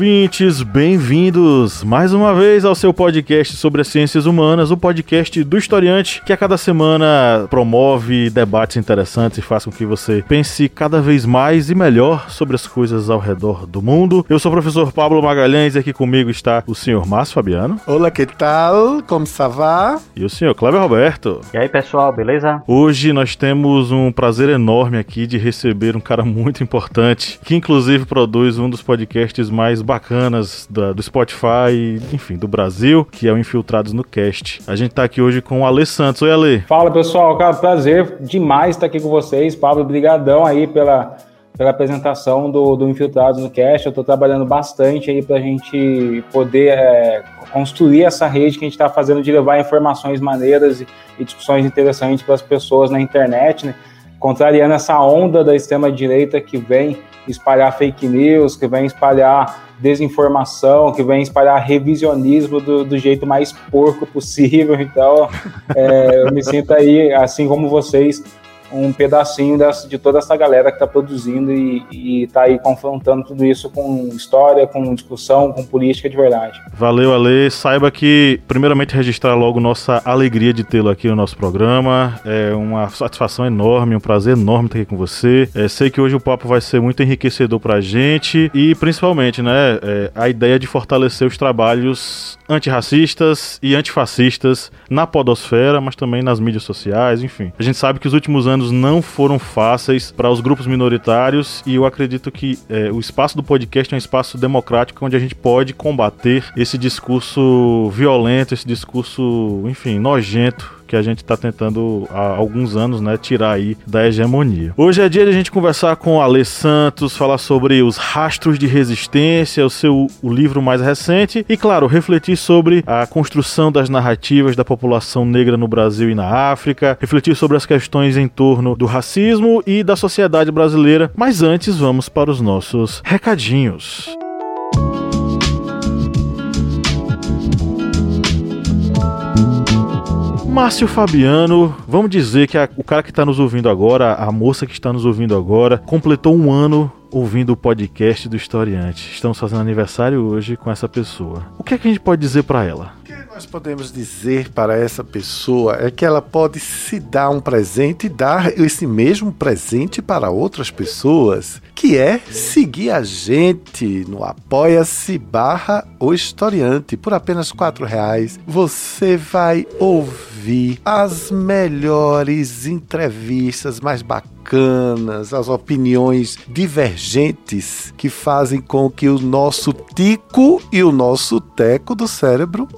Ouvintes, bem-vindos mais uma vez ao seu podcast sobre as ciências humanas, o podcast do historiante que a cada semana promove debates interessantes e faz com que você pense cada vez mais e melhor sobre as coisas ao redor do mundo. Eu sou o professor Pablo Magalhães e aqui comigo está o senhor Márcio Fabiano. Olá, que tal? Como ça va? E o senhor Cleber Roberto. E aí, pessoal, beleza? Hoje nós temos um prazer enorme aqui de receber um cara muito importante, que inclusive produz um dos podcasts podcasts mais bacanas da, do Spotify, enfim, do Brasil, que é o Infiltrados no Cast. A gente tá aqui hoje com o Ale Santos. Oi, Ale. Fala, pessoal. Cara, prazer demais estar aqui com vocês. Pablo, brigadão aí pela, pela apresentação do, do Infiltrados no Cast. Eu tô trabalhando bastante aí pra gente poder é, construir essa rede que a gente está fazendo de levar informações maneiras e, e discussões interessantes para as pessoas na internet, né? Contrariando essa onda da extrema-direita que vem espalhar fake news, que vem espalhar desinformação, que vem espalhar revisionismo do, do jeito mais porco possível. Então, é, eu me sinto aí, assim como vocês, um pedacinho dessa, de toda essa galera que está produzindo e está aí confrontando tudo isso com história, com discussão, com política de verdade. Valeu, Ale. Saiba que, primeiramente, registrar logo nossa alegria de tê-lo aqui no nosso programa. É uma satisfação enorme, um prazer enorme estar aqui com você. É, sei que hoje o papo vai ser muito enriquecedor para a gente e, principalmente, né, é, a ideia de fortalecer os trabalhos antirracistas e antifascistas na podosfera, mas também nas mídias sociais, enfim. A gente sabe que os últimos anos não foram fáceis para os grupos minoritários e eu acredito que é, o espaço do podcast é um espaço democrático onde a gente pode combater esse discurso violento, esse discurso, enfim, nojento que a gente está tentando há alguns anos, né, tirar aí da hegemonia. Hoje é dia de a gente conversar com o Ale Santos, falar sobre os rastros de resistência, o seu o livro mais recente e, claro, refletir sobre a construção das narrativas da população negra no Brasil e na África, refletir sobre as questões em torno do racismo e da sociedade brasileira. Mas antes, vamos para os nossos recadinhos. Márcio Fabiano, vamos dizer que a, o cara que está nos ouvindo agora, a moça que está nos ouvindo agora, completou um ano ouvindo o podcast do Historiante. Estamos fazendo aniversário hoje com essa pessoa. O que, é que a gente pode dizer para ela? Nós podemos dizer para essa pessoa é que ela pode se dar um presente e dar esse mesmo presente para outras pessoas, que é seguir a gente no apoia-se barra o historiante por apenas quatro reais. Você vai ouvir as melhores entrevistas mais bacanas, as opiniões divergentes que fazem com que o nosso tico e o nosso teco do cérebro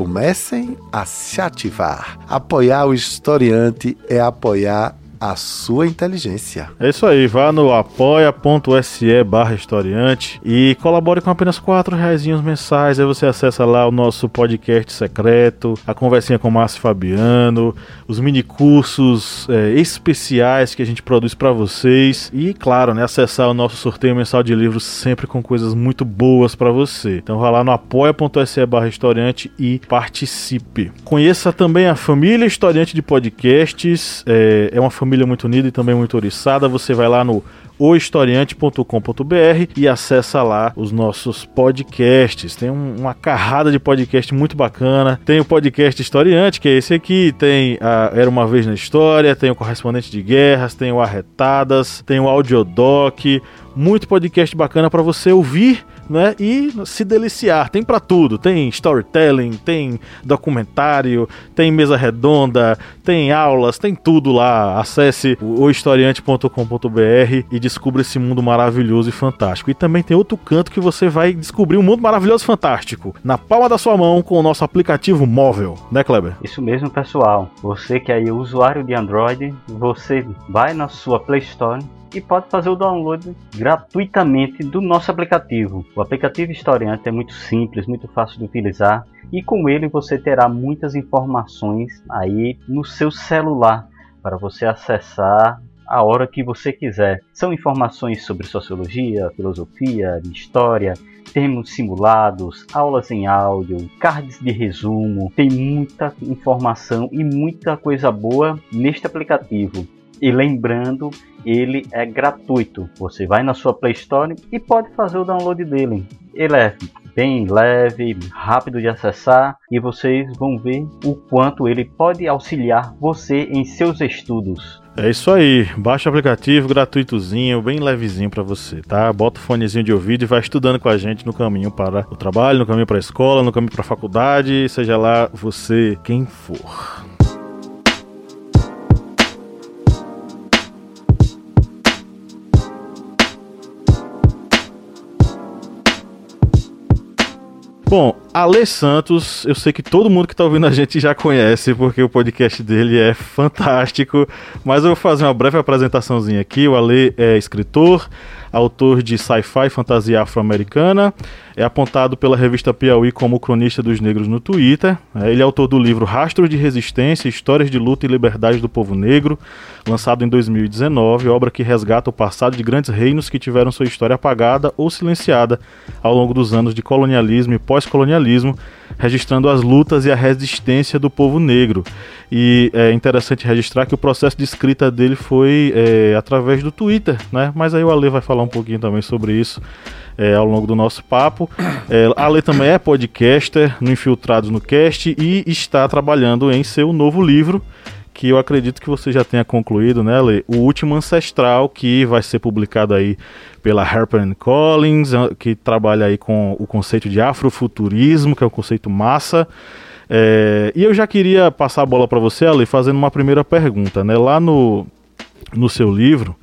comecem a se ativar. Apoiar o historiante é apoiar a sua inteligência. É isso aí, vá no apoia.se barra historiante e colabore com apenas quatro reais mensais, aí você acessa lá o nosso podcast secreto, a conversinha com o Márcio Fabiano, os mini cursos é, especiais que a gente produz para vocês e, claro, né, acessar o nosso sorteio mensal de livros sempre com coisas muito boas para você. Então vá lá no apoia.se barra historiante e participe. Conheça também a família historiante de podcasts, é, é uma família família muito unida e também muito oriçada. Você vai lá no ohistoriante.com.br e acessa lá os nossos podcasts. Tem um, uma carrada de podcast muito bacana. Tem o podcast Historiante, que é esse aqui. Tem a Era Uma Vez na História. Tem o Correspondente de Guerras. Tem o Arretadas. Tem o Audiodoc. Muito podcast bacana para você ouvir né? E se deliciar. Tem para tudo. Tem storytelling, tem documentário, tem mesa redonda, tem aulas, tem tudo lá. Acesse o historiante.com.br e descubra esse mundo maravilhoso e fantástico. E também tem outro canto que você vai descobrir um mundo maravilhoso e fantástico na palma da sua mão com o nosso aplicativo móvel, né, Kleber? Isso mesmo, pessoal. Você que é usuário de Android, você vai na sua Play Store e pode fazer o download gratuitamente do nosso aplicativo. O aplicativo Historiante é muito simples, muito fácil de utilizar e com ele você terá muitas informações aí no seu celular para você acessar a hora que você quiser. São informações sobre sociologia, filosofia, história, termos simulados, aulas em áudio, cards de resumo. Tem muita informação e muita coisa boa neste aplicativo. E lembrando, ele é gratuito. Você vai na sua Play Store e pode fazer o download dele. Ele é bem leve, rápido de acessar e vocês vão ver o quanto ele pode auxiliar você em seus estudos. É isso aí, baixa o aplicativo gratuitozinho, bem levezinho para você, tá? Bota o fonezinho de ouvido e vai estudando com a gente no caminho para o trabalho, no caminho para a escola, no caminho para a faculdade, seja lá você quem for. Bom, Ale Santos, eu sei que todo mundo que está ouvindo a gente já conhece, porque o podcast dele é fantástico, mas eu vou fazer uma breve apresentaçãozinha aqui. O Ale é escritor, autor de sci-fi fantasia afro-americana, é apontado pela revista Piauí como cronista dos negros no Twitter. É, ele é autor do livro Rastros de Resistência, Histórias de Luta e Liberdade do Povo Negro, lançado em 2019, obra que resgata o passado de grandes reinos que tiveram sua história apagada ou silenciada ao longo dos anos de colonialismo e pós-colonialismo, registrando as lutas e a resistência do povo negro. E é interessante registrar que o processo de escrita dele foi é, através do Twitter, né? Mas aí o Ale vai falar um pouquinho também sobre isso é, ao longo do nosso papo. É, a Ale também é podcaster no Infiltrados no Cast e está trabalhando em seu novo livro, que eu acredito que você já tenha concluído, né, Ale? O Último Ancestral, que vai ser publicado aí pela Harper Collins, que trabalha aí com o conceito de afrofuturismo, que é um conceito massa. É, e eu já queria passar a bola para você, Ale, fazendo uma primeira pergunta, né? Lá no, no seu livro,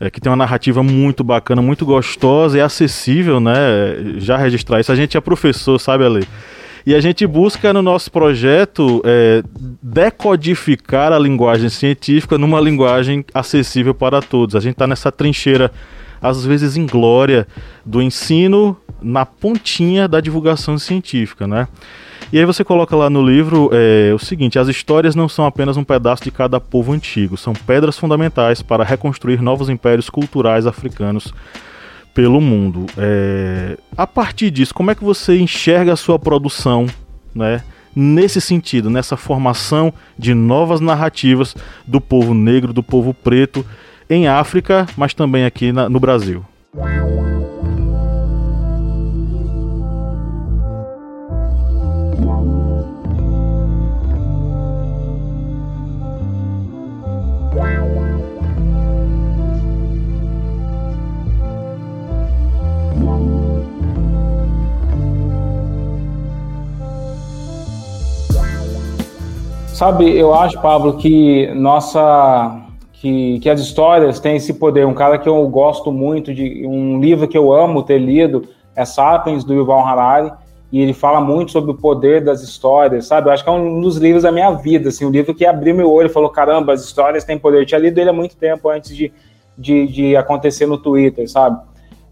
é, que tem uma narrativa muito bacana, muito gostosa e acessível, né? Já registrar isso. A gente é professor, sabe, Ale? E a gente busca no nosso projeto é, decodificar a linguagem científica numa linguagem acessível para todos. A gente está nessa trincheira, às vezes inglória, do ensino na pontinha da divulgação científica, né? E aí você coloca lá no livro é, o seguinte: as histórias não são apenas um pedaço de cada povo antigo, são pedras fundamentais para reconstruir novos impérios culturais africanos pelo mundo. É, a partir disso, como é que você enxerga a sua produção, né? Nesse sentido, nessa formação de novas narrativas do povo negro, do povo preto em África, mas também aqui na, no Brasil. Sabe, eu acho, Pablo, que nossa que, que as histórias têm esse poder. Um cara que eu gosto muito de um livro que eu amo ter lido é Sapiens do Yuval Harari e ele fala muito sobre o poder das histórias, sabe? Eu acho que é um dos livros da minha vida, assim, um livro que abriu meu olho e falou, caramba, as histórias têm poder. Eu tinha lido ele há muito tempo antes de, de, de acontecer no Twitter, sabe?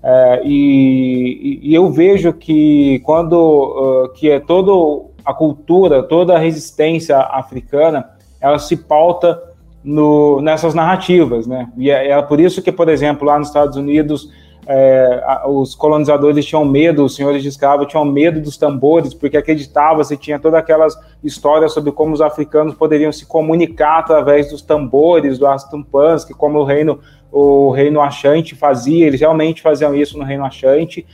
É, e, e, eu vejo que quando uh, que é todo a cultura, toda a resistência africana, ela se pauta no, nessas narrativas, né? E é, é, por isso que, por exemplo, lá nos Estados Unidos, é, os colonizadores tinham medo, os senhores de escravo tinham medo dos tambores, porque acreditava-se, tinha todas aquelas histórias sobre como os africanos poderiam se comunicar através dos tambores, do Astumpans, que como o reino, o reino Achante fazia, eles realmente faziam isso no reino Achante,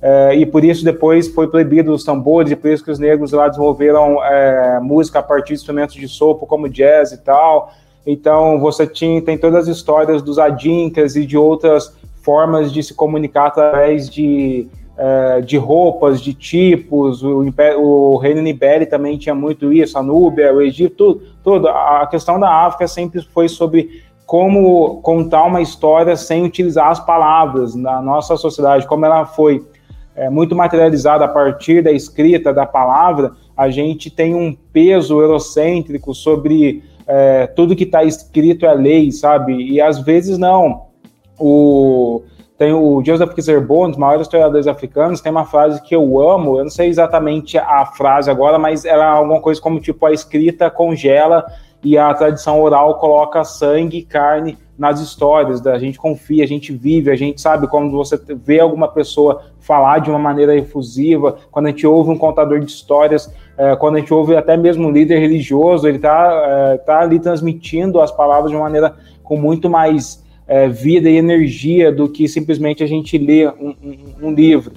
é, e por isso depois foi proibido os tambores, e por isso que os negros lá desenvolveram é, música a partir de instrumentos de sopro, como jazz e tal. Então você tinha, tem todas as histórias dos adincas e de outras formas de se comunicar através de, é, de roupas, de tipos. O, o reino Nibeli também tinha muito isso, a Núbia, o Egito, tudo, tudo. A questão da África sempre foi sobre como contar uma história sem utilizar as palavras na nossa sociedade, como ela foi é, muito materializada a partir da escrita, da palavra, a gente tem um peso eurocêntrico sobre é, tudo que está escrito é lei, sabe? E às vezes não. O, tem o Joseph Kizerbo, um dos maiores historiadores africanos, tem uma frase que eu amo, eu não sei exatamente a frase agora, mas ela é alguma coisa como tipo, a escrita congela e a tradição oral coloca sangue e carne nas histórias, a gente confia, a gente vive, a gente sabe quando você vê alguma pessoa falar de uma maneira efusiva, quando a gente ouve um contador de histórias, é, quando a gente ouve até mesmo um líder religioso, ele está é, tá ali transmitindo as palavras de uma maneira com muito mais é, vida e energia do que simplesmente a gente lê um, um, um livro.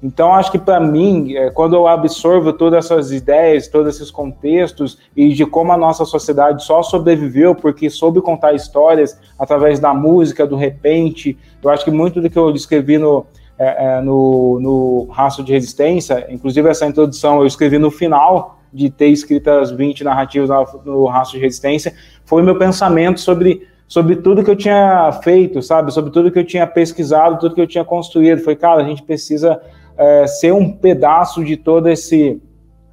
Então, acho que para mim, é, quando eu absorvo todas essas ideias, todos esses contextos e de como a nossa sociedade só sobreviveu porque soube contar histórias através da música, do repente, eu acho que muito do que eu escrevi no, é, é, no, no Raço de Resistência, inclusive essa introdução eu escrevi no final de ter escrito as 20 narrativas no Raço de Resistência, foi meu pensamento sobre sobre tudo que eu tinha feito, sabe? Sobre tudo que eu tinha pesquisado, tudo que eu tinha construído. Foi, cara, a gente precisa é, ser um pedaço de todo esse,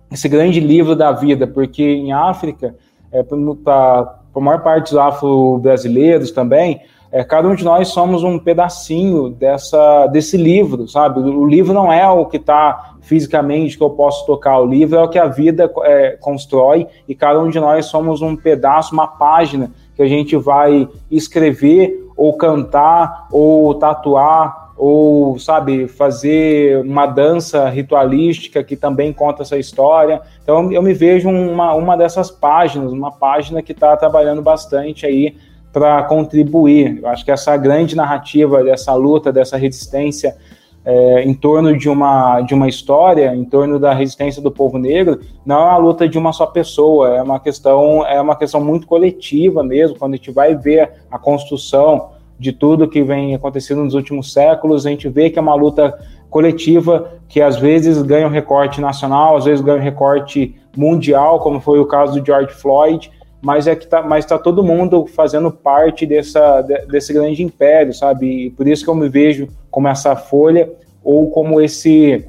esse grande livro da vida, porque em África, é, para a maior parte dos afro-brasileiros também, é, cada um de nós somos um pedacinho dessa, desse livro, sabe? O livro não é o que está fisicamente que eu posso tocar, o livro é o que a vida é, constrói e cada um de nós somos um pedaço, uma página que a gente vai escrever ou cantar ou tatuar ou sabe fazer uma dança ritualística que também conta essa história. Então eu me vejo uma, uma dessas páginas, uma página que está trabalhando bastante aí para contribuir. Eu acho que essa grande narrativa dessa luta, dessa resistência é, em torno de uma, de uma história, em torno da resistência do povo negro, não é uma luta de uma só pessoa, é uma questão, é uma questão muito coletiva mesmo, quando a gente vai ver a construção de tudo que vem acontecendo nos últimos séculos, a gente vê que é uma luta coletiva que às vezes ganha um recorte nacional, às vezes ganha um recorte mundial, como foi o caso do George Floyd, mas é que tá, mas está todo mundo fazendo parte dessa, desse grande império, sabe? E por isso que eu me vejo como essa folha ou como esse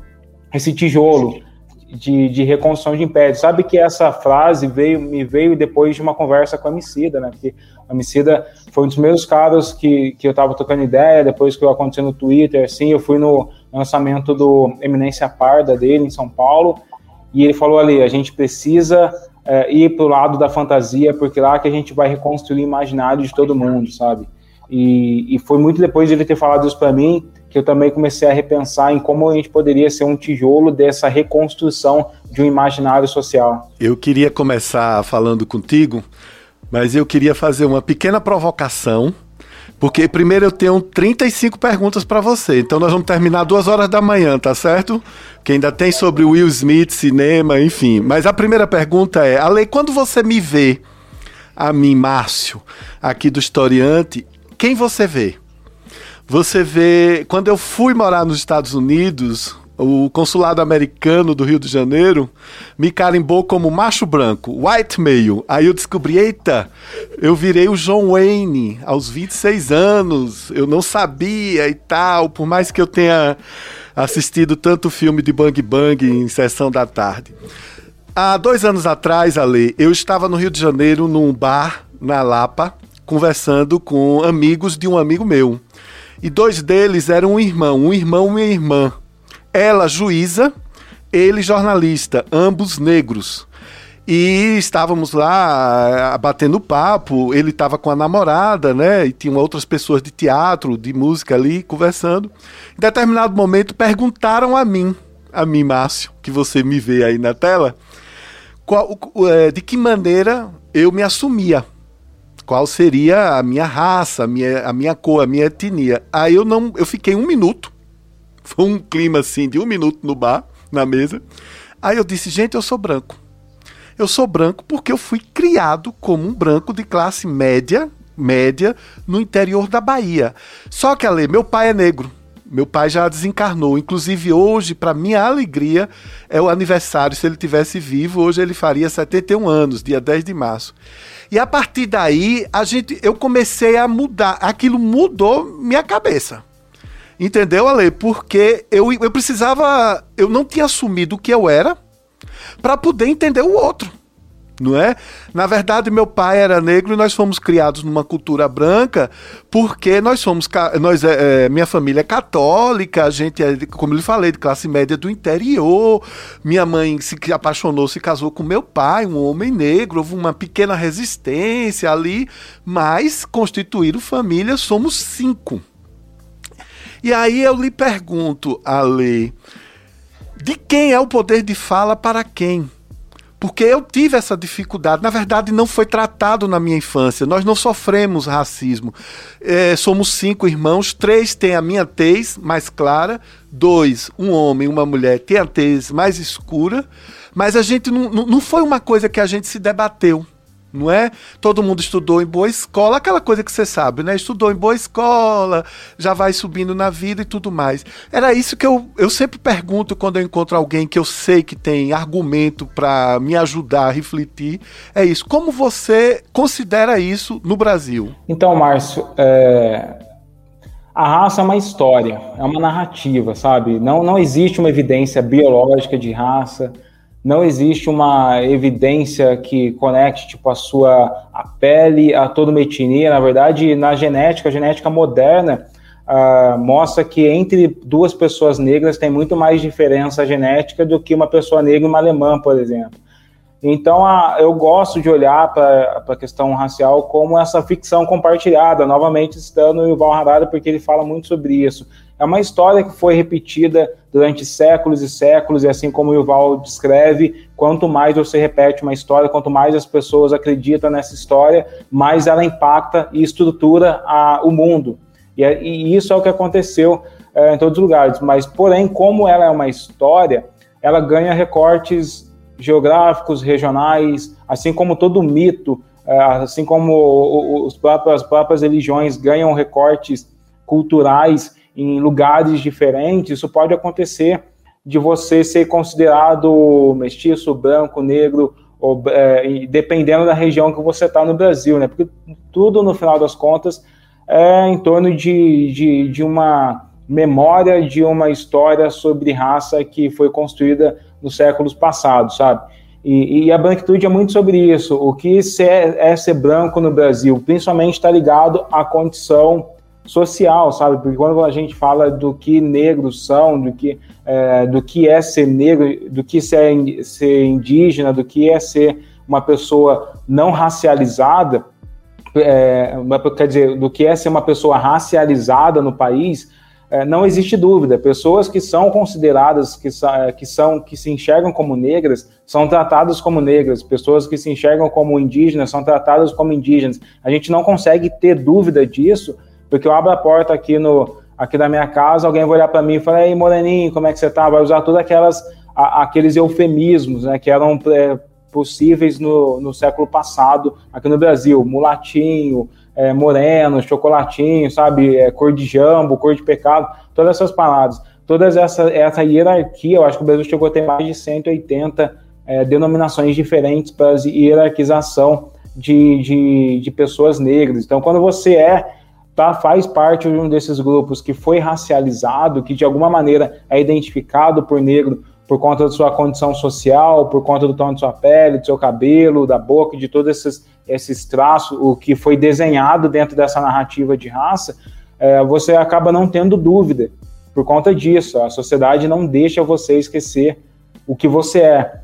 esse tijolo de, de reconstrução de império. Sabe que essa frase veio me veio depois de uma conversa com a Emicida, né? Porque a Emicida foi um dos meus caras que, que eu estava tocando ideia, depois que eu aconteceu no Twitter, assim, eu fui no lançamento do Eminência Parda dele em São Paulo, e ele falou ali, a gente precisa é, ir para o lado da fantasia, porque lá que a gente vai reconstruir o imaginário de todo mundo, sabe? E, e foi muito depois de ele ter falado isso para mim que eu também comecei a repensar em como a gente poderia ser um tijolo dessa reconstrução de um imaginário social. Eu queria começar falando contigo, mas eu queria fazer uma pequena provocação porque primeiro eu tenho 35 perguntas para você. Então nós vamos terminar duas horas da manhã, tá certo? Que ainda tem sobre Will Smith, cinema, enfim. Mas a primeira pergunta é: Ale, quando você me vê, a mim, Márcio, aqui do Historiante, quem você vê? Você vê. Quando eu fui morar nos Estados Unidos, o consulado americano do Rio de Janeiro me carimbou como macho branco, white male. Aí eu descobri, eita, eu virei o John Wayne aos 26 anos. Eu não sabia e tal, por mais que eu tenha assistido tanto filme de Bang Bang em sessão da tarde. Há dois anos atrás, Ale, eu estava no Rio de Janeiro num bar na Lapa, conversando com amigos de um amigo meu. E dois deles eram um irmão, um irmão e uma irmã. Ela, juíza, ele, jornalista, ambos negros. E estávamos lá ah, batendo papo, ele estava com a namorada, né? E tinham outras pessoas de teatro, de música ali, conversando. Em determinado momento perguntaram a mim, a mim, Márcio, que você me vê aí na tela, qual, é, de que maneira eu me assumia. Qual seria a minha raça, a minha, a minha cor, a minha etnia. Aí eu não, eu fiquei um minuto foi um clima assim de um minuto no bar, na mesa. Aí eu disse, gente, eu sou branco. Eu sou branco porque eu fui criado como um branco de classe média, média, no interior da Bahia. Só que, Ale, meu pai é negro. Meu pai já desencarnou. Inclusive, hoje, para minha alegria, é o aniversário. Se ele tivesse vivo, hoje ele faria 71 anos, dia 10 de março. E a partir daí, a gente, eu comecei a mudar. Aquilo mudou minha cabeça. Entendeu, Ale? Porque eu, eu precisava. Eu não tinha assumido o que eu era para poder entender o outro. não é? Na verdade, meu pai era negro e nós fomos criados numa cultura branca porque nós somos, nós é, é, minha família é católica, a gente é, como eu lhe falei, de classe média do interior. Minha mãe se apaixonou, se casou com meu pai, um homem negro. Houve uma pequena resistência ali, mas constituíram família, somos cinco. E aí eu lhe pergunto, Ale, de quem é o poder de fala para quem? Porque eu tive essa dificuldade. Na verdade, não foi tratado na minha infância. Nós não sofremos racismo. É, somos cinco irmãos, três têm a minha tez mais clara, dois, um homem e uma mulher, têm a tez mais escura. Mas a gente não, não foi uma coisa que a gente se debateu não é? Todo mundo estudou em boa escola, aquela coisa que você sabe, né? Estudou em boa escola, já vai subindo na vida e tudo mais. Era isso que eu, eu sempre pergunto quando eu encontro alguém que eu sei que tem argumento para me ajudar a refletir. É isso. Como você considera isso no Brasil? Então, Márcio, é... a raça é uma história, é uma narrativa, sabe? Não, não existe uma evidência biológica de raça não existe uma evidência que conecte tipo a sua a pele a toda uma etnia. Na verdade, na genética, a genética moderna uh, mostra que entre duas pessoas negras tem muito mais diferença genética do que uma pessoa negra e uma alemã, por exemplo. Então, uh, eu gosto de olhar para a questão racial como essa ficção compartilhada, novamente citando o Yuval Harari, porque ele fala muito sobre isso. É uma história que foi repetida durante séculos e séculos, e assim como o Yuval descreve, quanto mais você repete uma história, quanto mais as pessoas acreditam nessa história, mais ela impacta e estrutura a, o mundo. E, é, e, isso é o que aconteceu é, em todos os lugares. Mas, porém, como ela é uma história, ela ganha recortes geográficos, regionais, assim como todo mito, é, assim como os próprios, as próprias religiões ganham recortes culturais em lugares diferentes, isso pode acontecer de você ser considerado mestiço, branco, negro, ou, é, dependendo da região que você está no Brasil, né? Porque tudo, no final das contas, é em torno de, de, de uma memória, de uma história sobre raça que foi construída nos séculos passados, sabe? E, e, a branquitude é muito sobre isso. O que é, é ser branco no Brasil, principalmente está ligado à condição social, sabe? Porque quando a gente fala do que negros são, do que, é, do que é ser negro, do que ser, ser indígena, do que é ser uma pessoa não racializada, é, quer dizer, do que é ser uma pessoa racializada no país, é, não existe dúvida. Pessoas que são consideradas, que, é, que são, que se enxergam como negras, são tratadas como negras. Pessoas que se enxergam como indígenas são tratadas como indígenas. A gente não consegue ter dúvida disso, porque eu abro a porta aqui no aqui da minha casa, alguém vai olhar para mim e falar: "Ei, moreninho, como é que você tá?" Vai usar todas aquelas a, aqueles eufemismos, né, que eram é, possíveis no, no século passado aqui no Brasil, mulatinho, é, moreno, chocolatinho, sabe, é, cor de jambo, cor de pecado, todas essas palavras, todas essa essa hierarquia, eu acho que o Brasil chegou a ter mais de 180 é, denominações diferentes para hierarquização de, de, de pessoas negras. Então, quando você é tá, faz parte de um desses grupos que foi racializado, que de alguma maneira é identificado por negro por conta da sua condição social, por conta do tom de sua pele, do seu cabelo, da boca, de todos esses, esses traços, o que foi desenhado dentro dessa narrativa de raça, é, você acaba não tendo dúvida por conta disso. A sociedade não deixa você esquecer o que você é.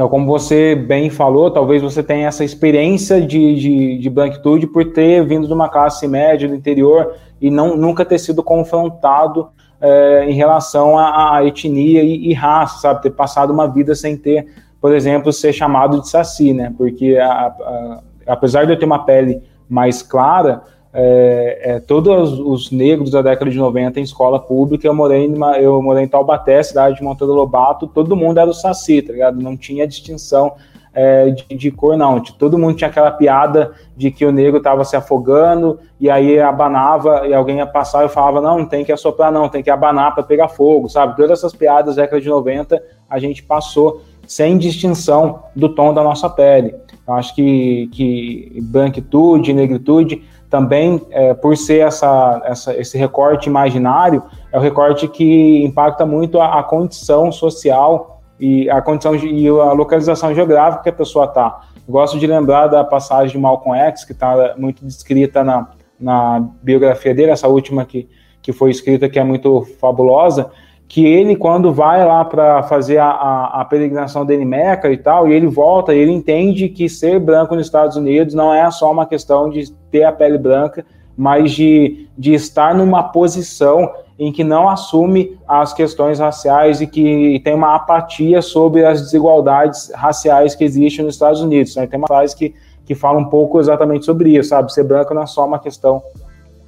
Então, como você bem falou, talvez você tenha essa experiência de, de, de branquitude por ter vindo de uma classe média do interior e não, nunca ter sido confrontado é, em relação à, etnia e, e, raça, sabe? Ter passado uma vida sem ter, por exemplo, ser chamado de saci, né? Porque a, a, apesar de eu ter uma pele mais clara, é, é, todos os negros da década de 90 em escola pública, eu morei, numa, eu morei em Taubaté, cidade de Monteiro Lobato, todo mundo era o Saci, tá ligado? Não tinha distinção é, de, de, cor, não. Todo mundo tinha aquela piada de que o negro estava se afogando e aí abanava e alguém ia passar e falava: não, não tem que assoprar, não, tem que abanar para pegar fogo, sabe? Todas essas piadas da década de 90 a gente passou sem distinção do tom da nossa pele. Eu acho que, que branquitude, negritude também, é, por ser essa, essa, esse recorte imaginário, é o recorte que impacta muito a, a condição social e a condição e a localização geográfica que a pessoa está. Gosto de lembrar da passagem de Malcolm X, que está muito descrita na, na biografia dele, essa última que, que foi escrita, que é muito fabulosa, que ele, quando vai lá para fazer a, a, a, peregrinação dele em Meca e tal, e ele volta, ele entende que ser branco nos Estados Unidos não é só uma questão de ter a pele branca, mas de, de estar numa posição em que não assume as questões raciais e que tem uma apatia sobre as desigualdades raciais que existem nos Estados Unidos. Né? Tem uma frase que, que fala um pouco exatamente sobre isso, sabe? Ser branco não é só uma questão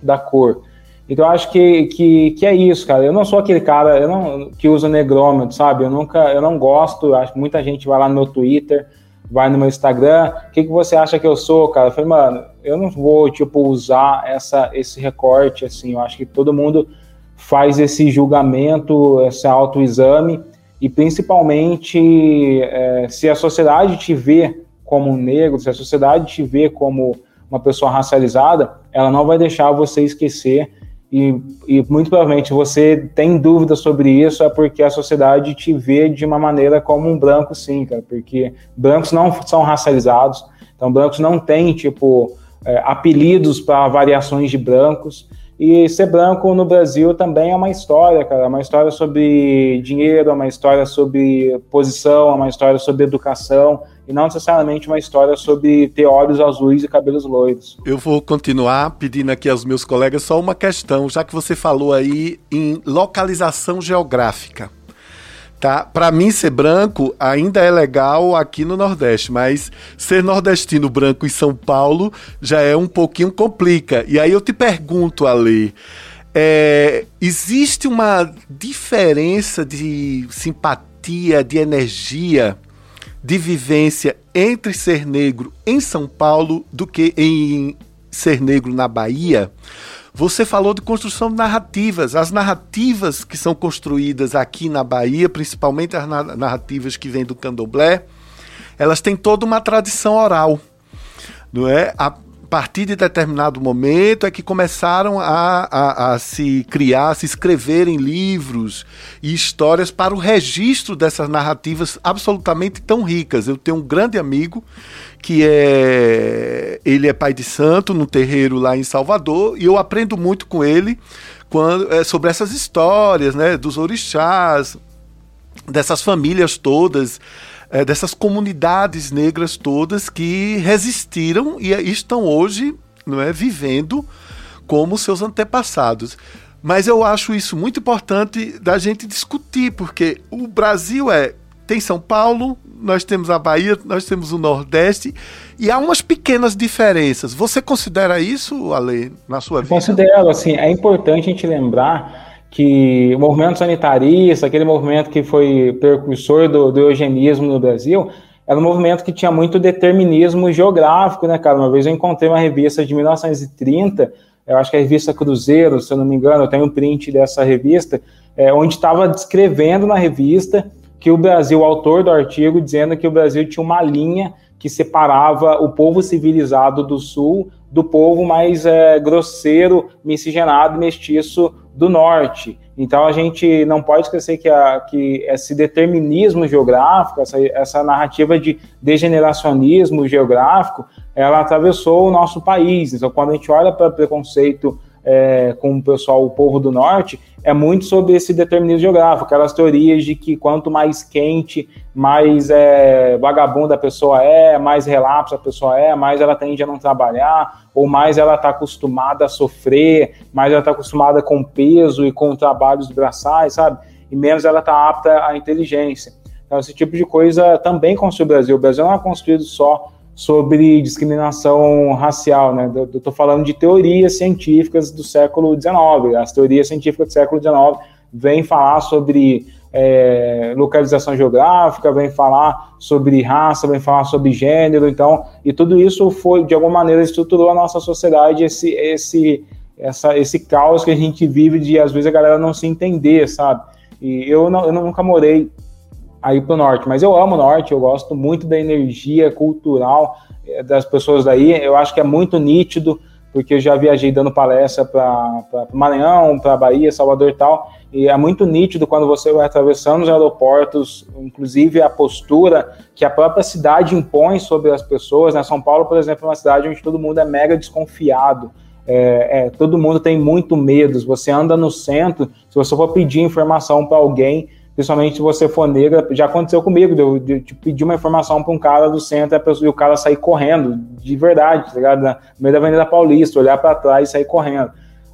da cor. Então, acho que, que, que é isso, cara. Eu não sou aquele cara eu não, que usa negrômetro, sabe? Eu nunca, eu não gosto. Eu acho que muita gente vai lá no meu Twitter, vai no meu Instagram. O que, que você acha que eu sou, cara? Eu falei, mano, eu não vou, tipo, usar essa, esse recorte, assim. Eu acho que todo mundo faz esse julgamento, esse autoexame. E principalmente, é, se a sociedade te vê como um negro, se a sociedade te vê como uma pessoa racializada, ela não vai deixar você esquecer e, e, muito provavelmente você tem dúvida sobre isso é porque a sociedade te vê de uma maneira como um branco, sim, cara, porque brancos não são racializados, então brancos não têm, tipo, é, apelidos para variações de brancos, e ser branco no Brasil também é uma história, cara, é uma história sobre dinheiro, é uma história sobre posição, é uma história sobre educação, e não necessariamente uma história sobre ter olhos azuis e cabelos loiros. Eu vou continuar pedindo aqui aos meus colegas só uma questão, já que você falou aí em localização geográfica. Tá? Para mim ser branco ainda é legal aqui no Nordeste, mas ser nordestino branco em São Paulo já é um pouquinho complica. E aí eu te pergunto, Ali, é, existe uma diferença de simpatia, de energia de vivência entre ser negro em São Paulo do que em ser negro na Bahia. Você falou de construção de narrativas. As narrativas que são construídas aqui na Bahia, principalmente as narrativas que vêm do candomblé, elas têm toda uma tradição oral. Não é? A, partir de determinado momento é que começaram a, a, a, se criar, a se escreverem livros e histórias para o registro dessas narrativas absolutamente tão ricas. Eu tenho um grande amigo que é ele é pai de santo no terreiro lá em Salvador e eu aprendo muito com ele quando é, sobre essas histórias, né, dos orixás, dessas famílias todas é, dessas comunidades negras todas que resistiram e estão hoje não é, vivendo como seus antepassados. Mas eu acho isso muito importante da gente discutir, porque o Brasil é tem São Paulo, nós temos a Bahia, nós temos o Nordeste e há umas pequenas diferenças. Você considera isso, Ale, na sua vida? Eu considero, assim, é importante a gente lembrar que o movimento sanitarista, aquele movimento que foi precursor do, do eugenismo no Brasil, era um movimento que tinha muito determinismo geográfico, né, cara? Uma vez eu encontrei uma revista de 1930, eu acho que é a revista Cruzeiro, se eu não me engano, eu tenho um print dessa revista, é, onde estava descrevendo na revista que o Brasil, o autor do artigo, dizendo que o Brasil tinha uma linha que separava o povo civilizado do sul do povo mais é, grosseiro, miscigenado, mestiço do norte. Então a gente não pode esquecer que, a, que esse determinismo geográfico, essa, essa narrativa de degeneracionismo geográfico, ela atravessou o nosso país. Então quando a gente olha para preconceito é, com o pessoal, o povo do norte, é muito sobre esse determinismo geográfico, aquelas teorias de que quanto mais quente, mais é, vagabunda a pessoa é, mais relapso a pessoa é, mais ela tende a não trabalhar, ou mais ela está acostumada a sofrer, mais ela está acostumada com peso e com trabalhos braçais, sabe? E menos ela está apta à inteligência. Então, esse tipo de coisa também construiu o Brasil. O Brasil não é construído só sobre discriminação racial, né? Eu estou falando de teorias científicas do século XIX. As teorias científicas do século XIX vêm falar sobre é, localização geográfica, vem falar sobre raça, vem falar sobre gênero, então, e tudo isso foi, de alguma maneira, estruturou a nossa sociedade, esse, esse, essa, esse caos que a gente vive de, às vezes, a galera não se entender, sabe? E eu, não, eu nunca morei aí para o norte. Mas eu amo o norte, eu gosto muito da energia cultural eh, das pessoas daí. Eu acho que é muito nítido porque eu já viajei dando palestra para Maranhão, para Bahia, Salvador e tal, e é muito nítido quando você vai atravessando os aeroportos, inclusive a postura que a própria cidade impõe sobre as pessoas. Né? São Paulo, por exemplo, é uma cidade onde todo mundo é mega desconfiado. É, é, todo mundo tem muito medo. Você anda no centro, se você for pedir informação para alguém, principalmente se você for negra, já aconteceu comigo, de, de, de pedir uma informação para um cara do centro e o cara sair correndo, de verdade, tá ligado? No meio da Avenida Paulista, olhar para trás e sair correndo.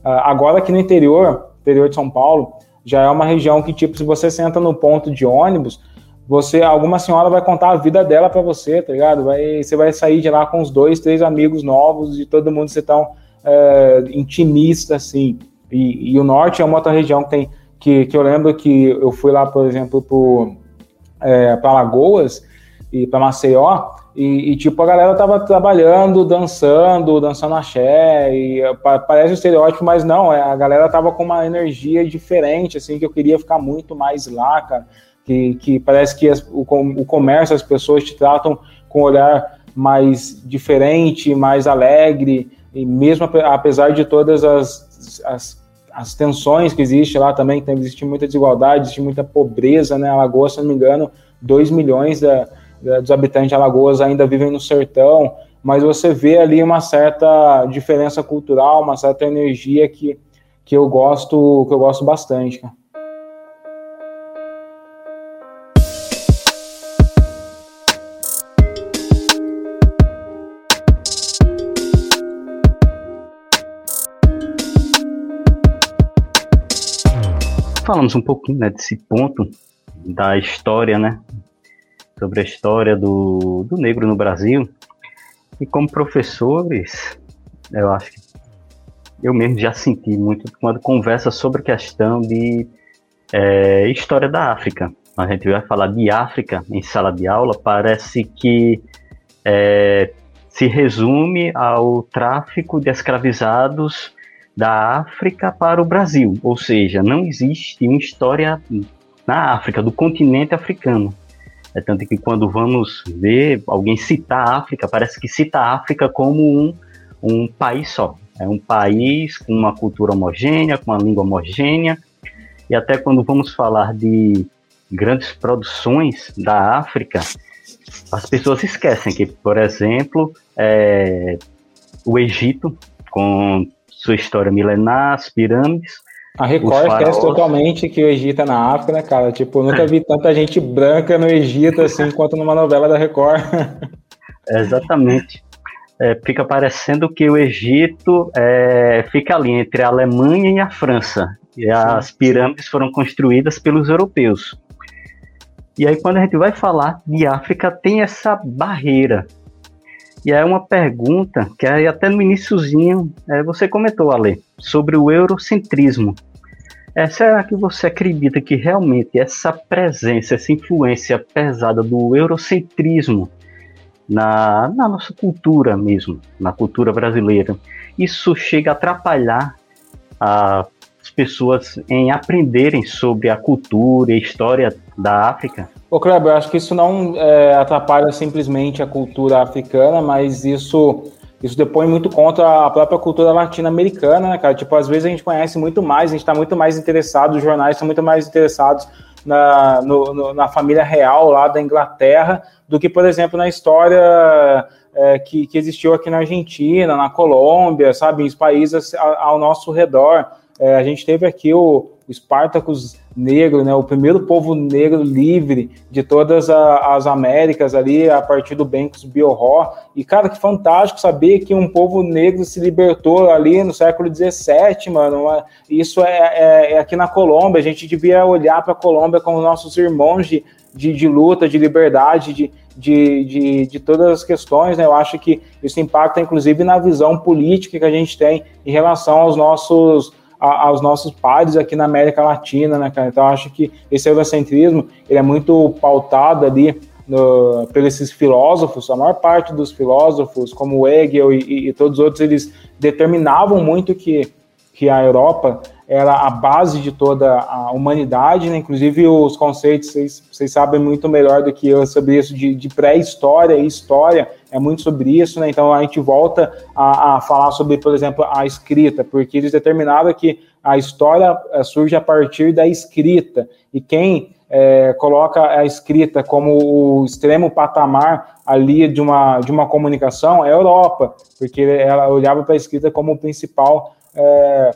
Uh, agora aqui no interior, interior de São Paulo, já é uma região que, tipo, se você senta no ponto de ônibus, você, alguma senhora vai contar a vida dela para você, tá ligado? Vai, você vai sair de lá com uns dois, três amigos novos e todo mundo se tão é, intimista, assim. E, e, o norte é uma outra região que tem que, que eu lembro que eu fui lá, por exemplo, é, para Lagoas e para Maceió, e, e, tipo, a galera tava trabalhando, dançando, dançando axé, e parece um estereótipo, mas não, é, a galera tava com uma energia diferente, assim, que eu queria ficar muito mais lá, cara, que, que parece que as, o, o comércio, as pessoas te tratam com um olhar mais diferente, mais alegre, e mesmo apesar de todas as, as as tensões que existem lá também, que existe muita desigualdade, existe muita pobreza, né? Alagoas, se não me engano, 2 milhões da, da, dos habitantes de Alagoas ainda vivem no sertão, mas você vê ali uma certa diferença cultural, uma certa energia que, que eu gosto, que eu gosto bastante, cara. Falamos um pouquinho né, desse ponto da história, né? Sobre a história do, do negro no Brasil. E como professores, eu acho que eu mesmo já senti muito quando conversa sobre questão de é, história da África. A gente vai falar de África em sala de aula, parece que é, se resume ao tráfico de escravizados da África para o Brasil, ou seja, não existe uma história na África, do continente africano. É tanto que quando vamos ver alguém citar a África, parece que cita a África como um, um país só. É um país com uma cultura homogênea, com uma língua homogênea, e até quando vamos falar de grandes produções da África, as pessoas esquecem que, por exemplo, é, o Egito, com sua história milenar, as pirâmides. A Record esquece totalmente que o Egito é na África, né, cara? Tipo, nunca vi tanta gente branca no Egito assim quanto numa novela da Record. exatamente. É, fica parecendo que o Egito é, fica ali entre a Alemanha e a França. E as pirâmides foram construídas pelos europeus. E aí, quando a gente vai falar de África, tem essa barreira e é uma pergunta que aí até no iníciozinho é, você comentou, Ale, sobre o eurocentrismo. É, será que você acredita que realmente essa presença, essa influência pesada do eurocentrismo na, na nossa cultura mesmo, na cultura brasileira, isso chega a atrapalhar a, as pessoas em aprenderem sobre a cultura e história da África? Ô, Kleber, eu acho que isso não é, atrapalha simplesmente a cultura africana, mas isso, isso depõe muito contra a própria cultura latino-americana, né, cara? Tipo, às vezes a gente conhece muito mais, a gente está muito mais interessado, os jornais estão muito mais interessados na, no, no, na família real lá da Inglaterra do que, por exemplo, na história é, que, que existiu aqui na Argentina, na Colômbia, sabe? Os países ao, ao nosso redor. É, a gente teve aqui o, o Spartacus negro, né, o primeiro povo negro livre de todas a, as Américas ali, a partir do Banks Bioró. E, cara, que fantástico saber que um povo negro se libertou ali no século XVII, mano. Isso é, é, é aqui na Colômbia. A gente devia olhar para a Colômbia como nossos irmãos de, de, de luta, de liberdade, de, de, de, de, todas as questões, né? Eu acho que isso impacta, inclusive, na visão política que a gente tem em relação aos nossos a, aos nossos pares aqui na América Latina, né, cara? Então, acho que esse eurocentrismo ele é muito pautado ali no, pelos esses filósofos, a maior parte dos filósofos, como Hegel e, e, e todos os outros, eles determinavam muito que, que a Europa era a base de toda a humanidade, né? inclusive os conceitos, vocês, vocês sabem muito melhor do que eu sobre isso, de, de pré-história e história, é muito sobre isso, né? Então a gente volta a, a falar sobre, por exemplo, a escrita, porque eles determinaram que a história eh, surge a partir da escrita, e quem é, coloca a escrita como o extremo patamar ali de uma, de uma comunicação é a Europa, porque ela olhava para a escrita como o principal é,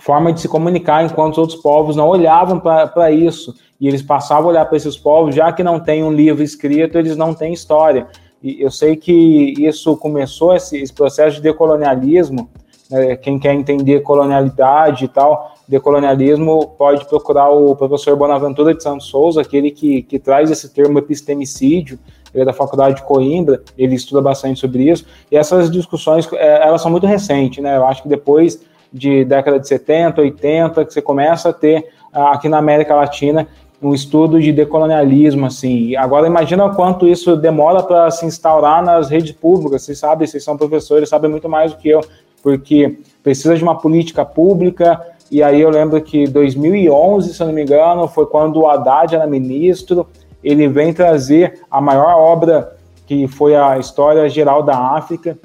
forma de se comunicar, enquanto os outros povos não olhavam para isso. E eles passavam a olhar para esses povos, já que não tem um livro escrito, eles não têm história. E eu sei que isso começou, esse, esse processo de decolonialismo, né, quem quer entender colonialidade e tal, decolonialismo, pode procurar o professor Bonaventura de Santos Souza, aquele que, que traz esse termo epistemicídio, ele é da Faculdade de Coimbra, ele estuda bastante sobre isso, e essas discussões, é, elas são muito recentes, né, eu acho que depois de década de 70, 80, que você começa a ter aqui na América Latina um estudo de decolonialismo, assim. Agora imagina quanto isso demora para se instaurar nas redes públicas. Vocês sabem, vocês são professores, sabem muito mais do que eu, porque precisa de uma política pública. E aí eu lembro que 2011, se eu não me engano, foi quando o Haddad era ministro. Ele vem trazer a maior obra que foi a História Geral da África,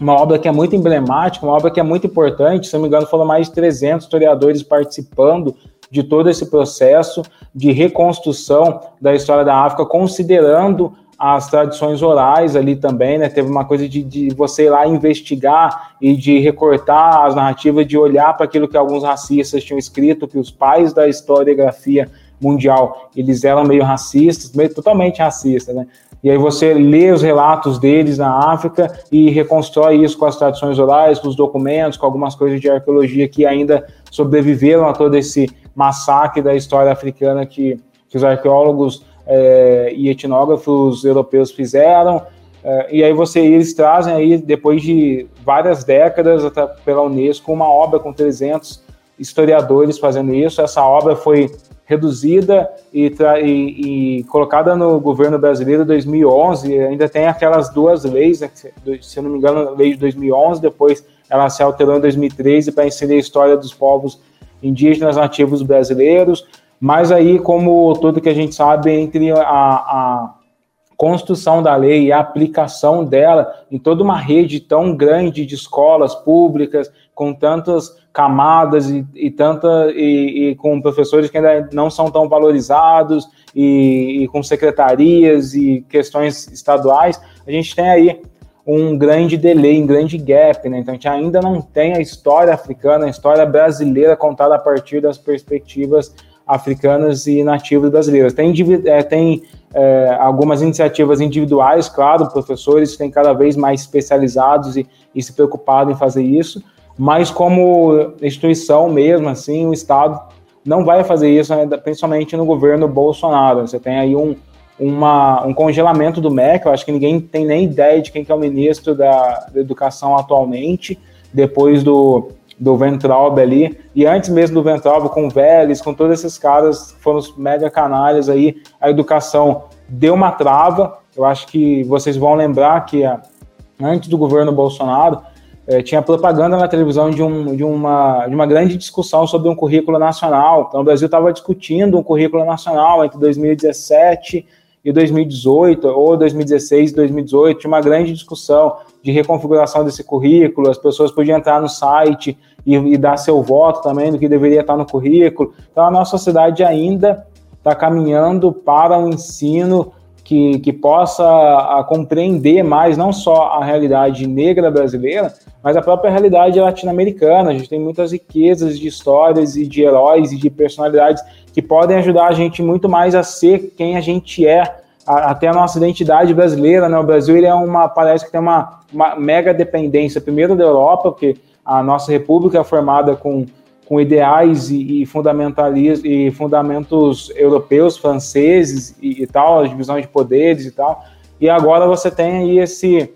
uma obra que é muito emblemática, uma obra que é muito importante. Se não me engano, foram mais de 300 historiadores participando de todo esse processo de reconstrução da história da África, considerando as tradições orais ali também, né? Teve uma coisa de, de, você ir lá investigar e de recortar as narrativas, de olhar para aquilo que alguns racistas tinham escrito, que os pais da historiografia mundial, eles eram meio racistas, meio totalmente racistas, né? E aí você lê os relatos deles na África e reconstrói isso com as tradições orais, com os documentos, com algumas coisas de arqueologia que ainda sobreviveram a todo esse massacre da história africana que, que os arqueólogos é, e etnógrafos europeus fizeram. É, e aí você eles trazem aí depois de várias décadas até pela UNESCO uma obra com 300 historiadores fazendo isso. Essa obra foi reduzida e, e, e, colocada no governo brasileiro em 2011. Ainda tem aquelas duas leis, né, se eu não me engano, a lei de 2011, depois ela se alterou em 2013 para inserir a história dos povos indígenas nativos brasileiros. Mas aí, como tudo que a gente sabe, entre a, a construção da lei e a aplicação dela em toda uma rede tão grande de escolas públicas, com tantas camadas e, e, tanta, e, e, com professores que ainda não são tão valorizados e, e, com secretarias e questões estaduais, a gente tem aí um grande delay, um grande gap, né? Então a gente ainda não tem a história africana, a história brasileira contada a partir das perspectivas africanas e nativas brasileiras. Tem, é, tem é, algumas iniciativas individuais, claro, professores têm cada vez mais especializados e, e se preocupado em fazer isso, mas como instituição mesmo, assim, o Estado não vai fazer isso, né, principalmente no governo Bolsonaro. Você tem aí um, uma, um congelamento do MEC, eu acho que ninguém tem nem ideia de quem que é o ministro da, da Educação atualmente, depois do, do Ventralbe ali, e antes mesmo do Ventralbe, com o Vélez, com todos esses caras, foram os mega canalhas aí, a educação deu uma trava, eu acho que vocês vão lembrar que antes do governo Bolsonaro, é, tinha propaganda na televisão de, um, de, uma, de uma grande discussão sobre um currículo nacional. Então, o Brasil estava discutindo um currículo nacional entre 2017 e 2018, ou 2016 e 2018, tinha uma grande discussão de reconfiguração desse currículo, as pessoas podiam entrar no site e, e dar seu voto também do que deveria estar no currículo. Então, a nossa sociedade ainda está caminhando para um ensino que, que possa a, compreender mais não só a realidade negra brasileira, mas a própria realidade latino-americana. A gente tem muitas riquezas de histórias e de heróis e de personalidades que podem ajudar a gente muito mais a ser quem a gente é, até a nossa identidade brasileira. Né? O Brasil é uma, parece que tem uma, uma mega dependência, primeiro da Europa, porque a nossa república é formada com com ideais e, e, fundamentalismo, e fundamentos europeus, franceses e, e, tal, as divisões de poderes e tal. E agora você tem aí esse,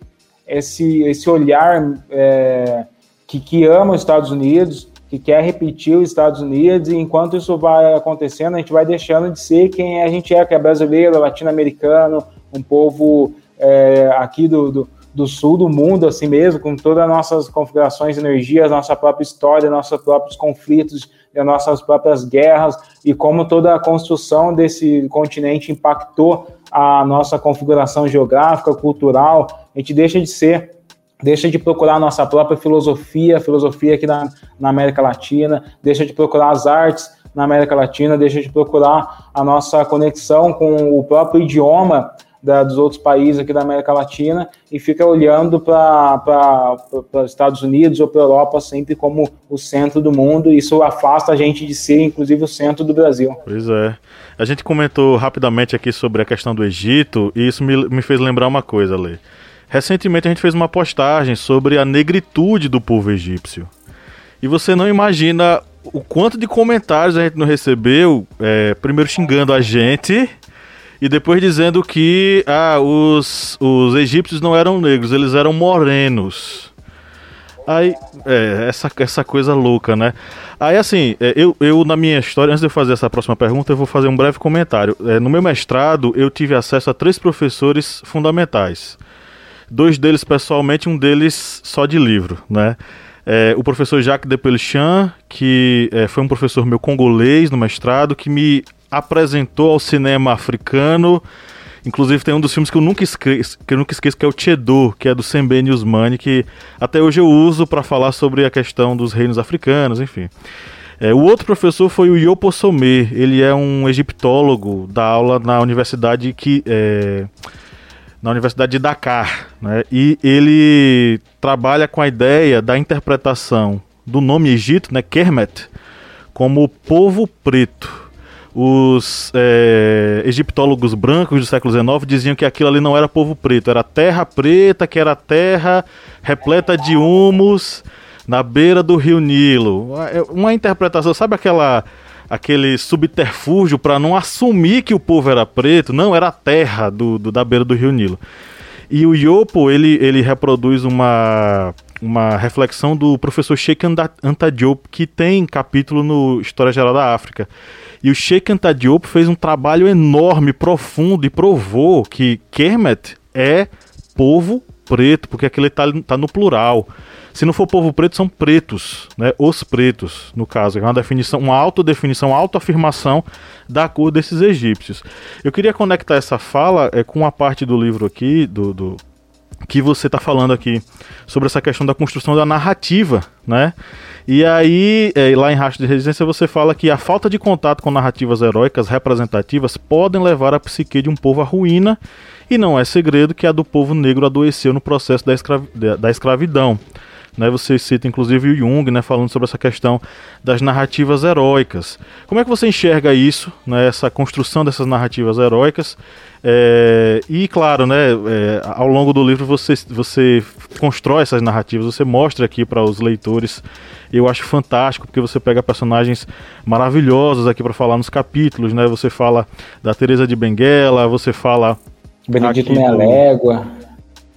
esse, esse olhar é, que, que ama os Estados Unidos, que quer repetir os Estados Unidos, e enquanto isso vai acontecendo, a gente vai deixando de ser quem a gente é, que é brasileiro, latino-americano, um povo é, aqui do, do do sul do mundo, assim mesmo, com todas as nossas configurações de energia, a nossa própria história, nossos próprios conflitos, as nossas próprias guerras, e como toda a construção desse continente impactou a nossa configuração geográfica, cultural, a gente deixa de ser deixa de procurar nossa própria filosofia, filosofia aqui na, na América Latina, deixa de procurar as artes na América Latina, deixa de procurar a nossa conexão com o próprio idioma da, dos outros países aqui da América Latina e fica olhando para os Estados Unidos ou para a Europa sempre como o centro do mundo. Isso afasta a gente de ser, inclusive, o centro do Brasil. Pois é. A gente comentou rapidamente aqui sobre a questão do Egito e isso me, me fez lembrar uma coisa, Lê. Recentemente a gente fez uma postagem sobre a negritude do povo egípcio. E você não imagina o quanto de comentários a gente não recebeu, é, primeiro xingando a gente e depois dizendo que ah, os, os egípcios não eram negros, eles eram morenos. Aí, é, essa, essa coisa louca, né? Aí, assim, é, eu, eu, na minha história, antes de eu fazer essa próxima pergunta, eu vou fazer um breve comentário. É, no meu mestrado, eu tive acesso a três professores fundamentais. Dois deles pessoalmente, um deles só de livro, né? É, o professor Jacques de Pelchan, que é, foi um professor meu congolês no mestrado, que me apresentou ao cinema africano. Inclusive tem um dos filmes que eu nunca esqueço, que eu nunca esqueço, que é o Chedo, que é do Sembene Usmani, que até hoje eu uso para falar sobre a questão dos reinos africanos, enfim. É, o outro professor foi o Yopo Somé, ele é um egiptólogo da aula na universidade que é, na Universidade de Dakar, né? E ele trabalha com a ideia da interpretação do nome Egito, né, Kermet, como povo preto os é, egiptólogos brancos do século XIX diziam que aquilo ali não era povo preto, era terra preta, que era terra repleta de humus na beira do rio Nilo. É, uma interpretação, sabe aquela aquele subterfúgio para não assumir que o povo era preto? Não, era a terra do, do, da beira do rio Nilo. E o Yopo, ele, ele reproduz uma, uma reflexão do professor Sheikh Anta Diop, que tem capítulo no História Geral da África. E o Sheikh Anta Diop fez um trabalho enorme, profundo e provou que Kermet é povo preto, porque aquele está tá no plural. Se não for povo preto, são pretos, né? Os pretos, no caso. É uma definição, uma autodefinição, autoafirmação da cor desses egípcios. Eu queria conectar essa fala é, com a parte do livro aqui, do, do que você está falando aqui sobre essa questão da construção da narrativa, né? E aí, é, lá em Rastro de Resistência, você fala que a falta de contato com narrativas heróicas representativas podem levar a psique de um povo à ruína, e não é segredo que a do povo negro adoeceu no processo da, escravi da escravidão. Né, você cita inclusive o Jung, né, falando sobre essa questão das narrativas heróicas. Como é que você enxerga isso, né, essa construção dessas narrativas heróicas? É, e claro, né, é, ao longo do livro você, você constrói essas narrativas, você mostra aqui para os leitores. Eu acho fantástico porque você pega personagens maravilhosos aqui para falar nos capítulos, né? Você fala da Teresa de Benguela, você fala Benedito Meia Légua.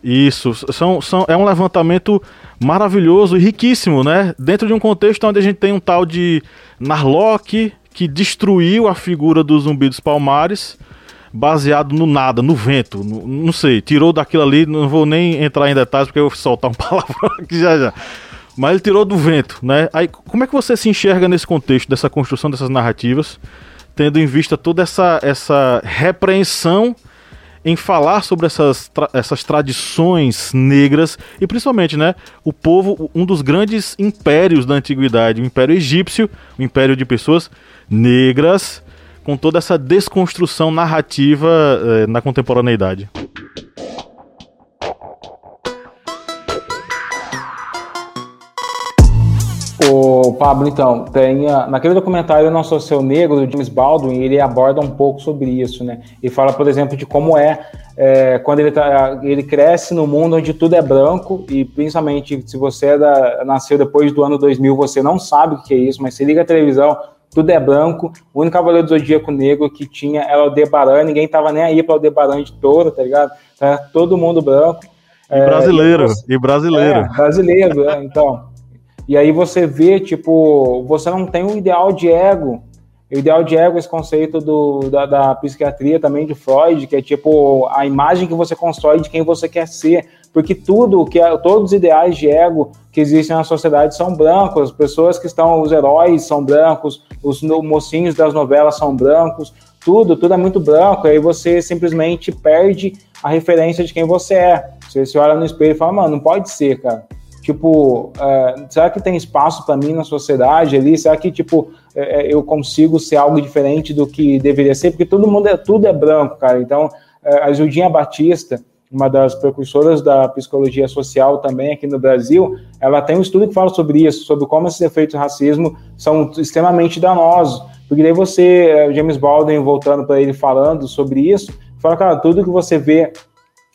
Isso, são, são, é um levantamento maravilhoso e riquíssimo, né? Dentro de um contexto onde a gente tem um tal de Narlock que destruiu a figura do Zumbi dos Palmares, baseado no nada, no vento, no, não sei, tirou daquilo ali, não vou nem entrar em detalhes porque eu vou soltar um palavrão aqui já já. Mas ele tirou do vento, né? Aí, como é que você se enxerga nesse contexto dessa construção dessas narrativas, tendo em vista toda essa, essa repreensão em falar sobre essas, tra essas tradições negras e principalmente, né, o povo, um dos grandes impérios da antiguidade, o Império Egípcio, o império de pessoas negras, com toda essa desconstrução narrativa eh, na contemporaneidade. Pablo, então, tem naquele documentário Não Sou Seu Negro, do James Baldwin, ele aborda um pouco sobre isso, né? E fala, por exemplo, de como é, é quando ele, tá, ele cresce no mundo onde tudo é branco, e principalmente se você é da, nasceu depois do ano 2000, você não sabe o que é isso, mas se liga a televisão, tudo é branco. O único cavaleiro do zodíaco negro que tinha era o Aldebaran, ninguém tava nem aí para o Aldebaran de touro, tá ligado? Tá todo mundo branco. E brasileiro, é, e brasileiro. É, brasileiro, é, então. E aí você vê, tipo, você não tem um ideal de ego. O ideal de ego, esse conceito do, da, da psiquiatria também de Freud, que é tipo a imagem que você constrói de quem você quer ser. Porque tudo, que é, todos os ideais de ego que existem na sociedade são brancos. Pessoas que estão, os heróis são brancos, os mocinhos das novelas são brancos, tudo, tudo é muito branco, aí você simplesmente perde a referência de quem você é. Você se olha no espelho e fala, mano, não pode ser, cara. Tipo, uh, será que tem espaço para mim na sociedade ali? Será que, tipo, é, é, eu consigo ser algo diferente do que deveria ser? Porque todo mundo é, tudo é branco, cara. Então, a Judinha Batista, uma das precursoras da psicologia social também aqui no Brasil, ela tem um estudo que fala sobre isso, sobre como esses efeitos do racismo são extremamente danosos. Porque daí você, James Baldwin, voltando para ele falando sobre isso, fala, cara, tudo que você vê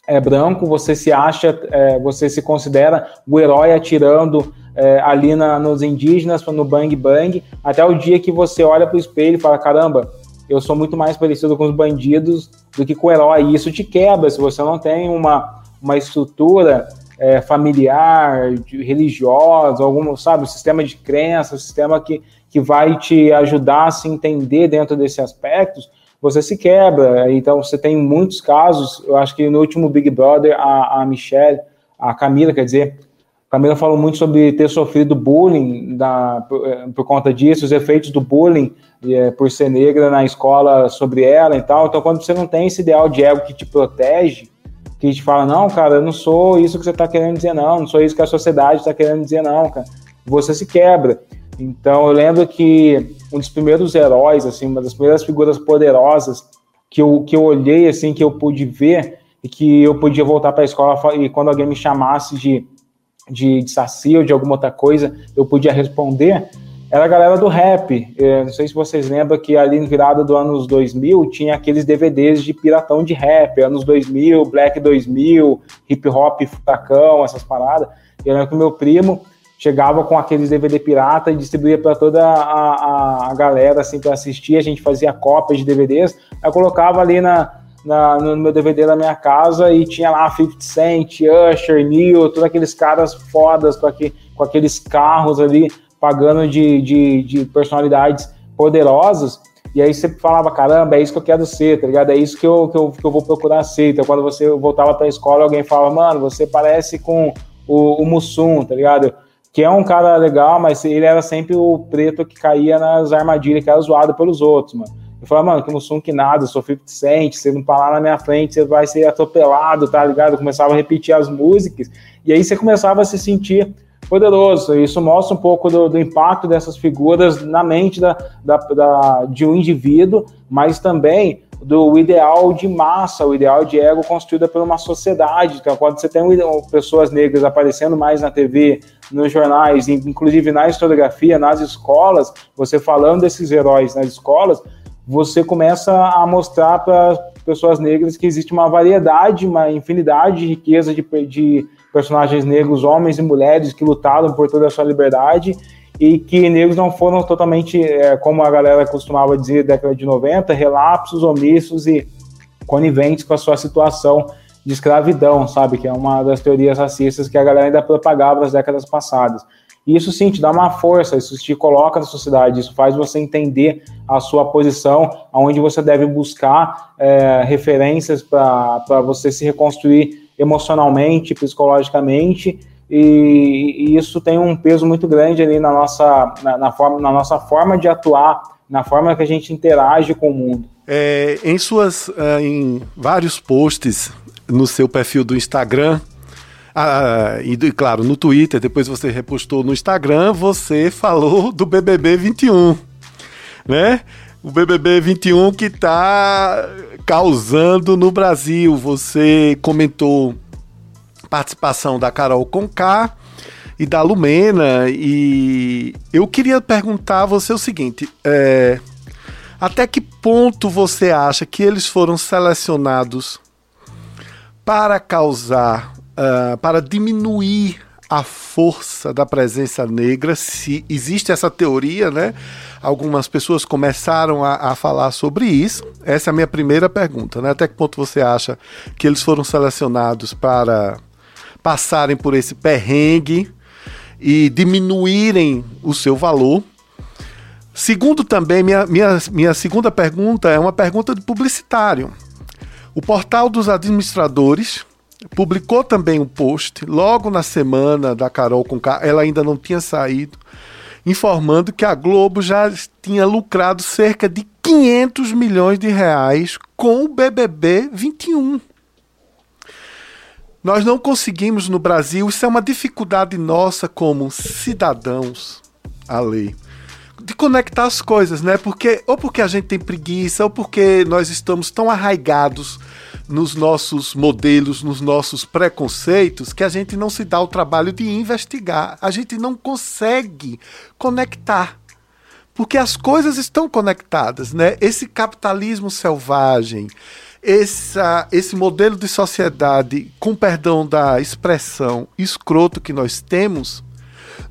é branco, você se acha, é, você se considera o herói atirando é, ali na, nos indígenas, no bang bang, até o dia que você olha para o espelho e fala, caramba, eu sou muito mais parecido com os bandidos do que com o herói. E isso te quebra se você não tem uma, uma estrutura é, familiar, religiosa, algum, sabe, sistema de crença, sistema que, que vai te ajudar a se entender dentro desses aspectos, você se quebra. Então, você tem muitos casos, eu acho que no último Big Brother, a, a Michelle, a Camila, quer dizer, Camila falou muito sobre ter sofrido bullying da, por, eh, por, conta disso, os efeitos do bullying é, por ser negra na escola sobre ela e tal. Então, quando você não tem esse ideal de ego que te protege, que te fala, não, cara, eu não sou isso que você está querendo dizer, não, não sou isso que a sociedade está querendo dizer, não, cara. Você se quebra. Então, eu lembro que um dos primeiros heróis, assim, uma das primeiras figuras poderosas que eu, que eu olhei, assim, que eu pude ver e que eu podia voltar para a escola e quando alguém me chamasse de de, de saci ou de alguma outra coisa, eu podia responder, era a galera do rap. Eu não sei se vocês lembram que ali no virada do anos 2000 tinha aqueles DVDs de piratão de rap, anos 2000, Black 2000, hip hop, furacão, essas paradas. Eu lembro que meu primo chegava com aqueles DVD pirata e distribuía para toda a, a, a, galera assim para assistir. A gente fazia cópias de DVDs, aí colocava ali na, na, no meu DVD da minha casa e tinha lá 50 Cent, Usher, Neil, todos aqueles caras fodas com, aqui, com aqueles carros ali, pagando de, de, de personalidades poderosas. E aí você falava, caramba, é isso que eu quero ser, tá ligado? É isso que eu, que eu, que eu vou procurar ser. Então, quando você voltava pra escola, alguém falava, mano, você parece com o, o Mussum, tá ligado? Que é um cara legal, mas ele era sempre o preto que caía nas armadilhas, que era zoado pelos outros, mano. Eu falava, mano, que não sou que nada, sou 50 Cent, você não parar na minha frente, você vai ser atropelado, tá ligado? Eu começava a repetir as músicas, e aí você começava a se sentir poderoso. Isso mostra um pouco do, do impacto dessas figuras na mente da, da, da, de um indivíduo, mas também do ideal de massa, o ideal de ego construído por uma sociedade. Então, quando você tem pessoas negras aparecendo mais na TV, nos jornais, inclusive na historiografia, nas escolas, você falando desses heróis nas escolas, você começa a mostrar para pessoas negras que existe uma variedade, uma infinidade de riqueza de, de personagens negros, homens e mulheres que lutaram por toda a sua liberdade e que negros não foram totalmente, é, como a galera costumava dizer, década de 90, relapsos, omissos e coniventes com a sua situação de escravidão, sabe? Que é uma das teorias racistas que a galera ainda propagava nas décadas passadas. E isso sim te dá uma força, isso te coloca na sociedade, isso faz você entender a sua posição, aonde você deve buscar é, referências para você se reconstruir emocionalmente, psicologicamente, e, e, isso tem um peso muito grande ali na nossa, na, na, forma, na nossa forma de atuar, na forma que a gente interage com o mundo. É, em suas, uh, em vários posts no seu perfil do Instagram, ah, e, claro, no Twitter, depois você repostou no Instagram, você falou do BBB 21, né? O BBB 21 que está causando no Brasil. Você comentou participação da Carol Conká e da Lumena e eu queria perguntar a você o seguinte: é, até que ponto você acha que eles foram selecionados para causar uh, para diminuir a força da presença negra, se existe essa teoria, né? Algumas pessoas começaram a, a, falar sobre isso. Essa é a minha primeira pergunta, né? Até que ponto você acha que eles foram selecionados para passarem por esse perrengue e diminuírem o seu valor? Segundo também, minha, minha, minha segunda pergunta é uma pergunta de publicitário. O portal dos administradores publicou também um post logo na semana da Carol com ela ainda não tinha saído, informando que a Globo já tinha lucrado cerca de 500 milhões de reais com o BBB 21. Nós não conseguimos no Brasil, isso é uma dificuldade nossa como cidadãos, a lei, de conectar as coisas, né? Porque ou porque a gente tem preguiça, ou porque nós estamos tão arraigados nos nossos modelos, nos nossos preconceitos, que a gente não se dá o trabalho de investigar. A gente não consegue conectar. Porque as coisas estão conectadas, né? Esse capitalismo selvagem, essa, esse modelo de sociedade, com perdão da expressão, escroto que nós temos,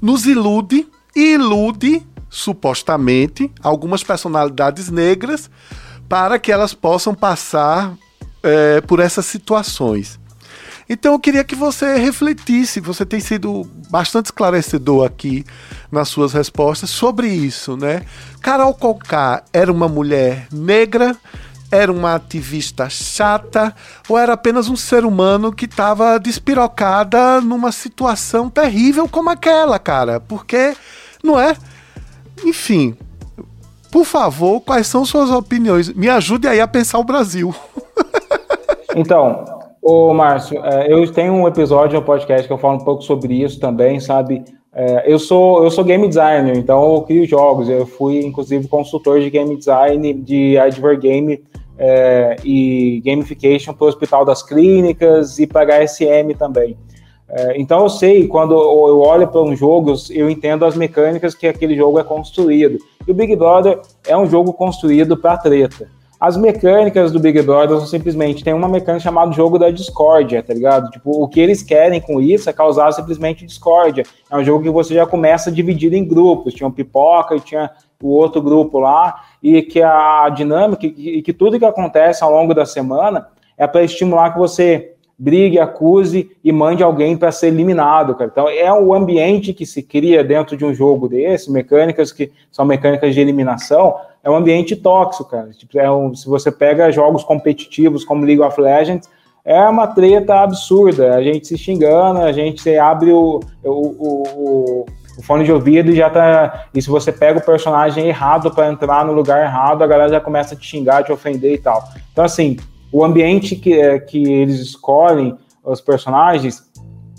nos ilude e ilude, supostamente, algumas personalidades negras para que elas possam passar é, por essas situações. Então eu queria que você refletisse, você tem sido bastante esclarecedor aqui nas suas respostas sobre isso, né? Carol Conká era uma mulher negra, era uma ativista chata ou era apenas um ser humano que estava despirocada numa situação terrível como aquela, cara? Porque, não é? Enfim, por favor, quais são suas opiniões? Me ajude aí a pensar o Brasil. Então, ô Márcio, é, eu tenho um episódio no podcast que eu falo um pouco sobre isso também, sabe? É, eu sou eu sou game designer, então eu crio jogos. Eu fui inclusive consultor de game design de Adver Game é, e gamification para o Hospital das Clínicas e para a HSM também. É, então eu sei quando eu olho para um jogo, eu entendo as mecânicas que aquele jogo é construído. E o Big Brother é um jogo construído para treta. As mecânicas do Big Brother são simplesmente tem uma mecânica chamada jogo da discórdia, tá ligado? Tipo, o que eles querem com isso é causar simplesmente discórdia. É um jogo que você já começa dividido em grupos. Tinha o pipoca e tinha o outro grupo lá, e que a dinâmica e que tudo que acontece ao longo da semana é para estimular que você brigue, acuse e mande alguém para ser eliminado, cara. Então é o ambiente que se cria dentro de um jogo desse, mecânicas que são mecânicas de eliminação, é um ambiente tóxico, cara. Tipo, é um, se você pega jogos competitivos como League of Legends, é uma treta absurda. A gente se xingando, a gente abre o, o, o, o fone de ouvido e já tá. E se você pega o personagem errado para entrar no lugar errado, a galera já começa a te xingar, te ofender e tal. Então, assim, o ambiente que, é, que eles escolhem, os personagens,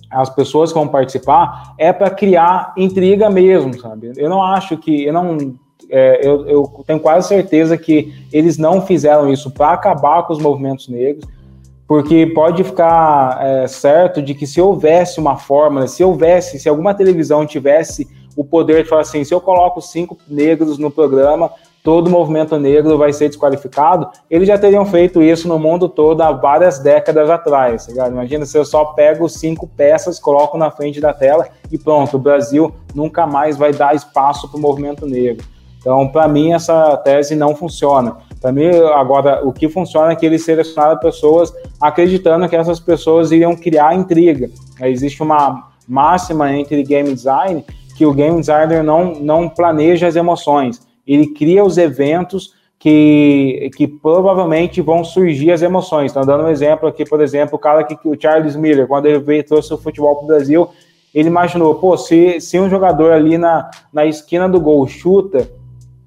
as pessoas que vão participar, é para criar intriga mesmo, sabe? Eu não acho que. Eu não é, eu, eu, tenho quase certeza que eles não fizeram isso para acabar com os movimentos negros, porque pode ficar é, certo de que se houvesse uma forma, se houvesse, se alguma televisão tivesse o poder de falar assim, se eu coloco cinco negros no programa, todo movimento negro vai ser desqualificado, eles já teriam feito isso no mundo todo há várias décadas atrás. Tá Imagina se eu só pego cinco peças, coloco na frente da tela e pronto, o Brasil nunca mais vai dar espaço para o movimento negro. Então, para mim, essa tese não funciona. Para mim, agora, o que funciona é que eles selecionaram pessoas acreditando que essas pessoas iriam criar intriga. Existe uma máxima entre game design que o game designer não, não planeja as emoções. Ele cria os eventos que, que provavelmente vão surgir as emoções. Estou dando um exemplo aqui, por exemplo, o cara que o Charles Miller, quando ele veio trouxe o futebol para o Brasil, ele imaginou, pô, se, se um jogador ali na, na esquina do gol chuta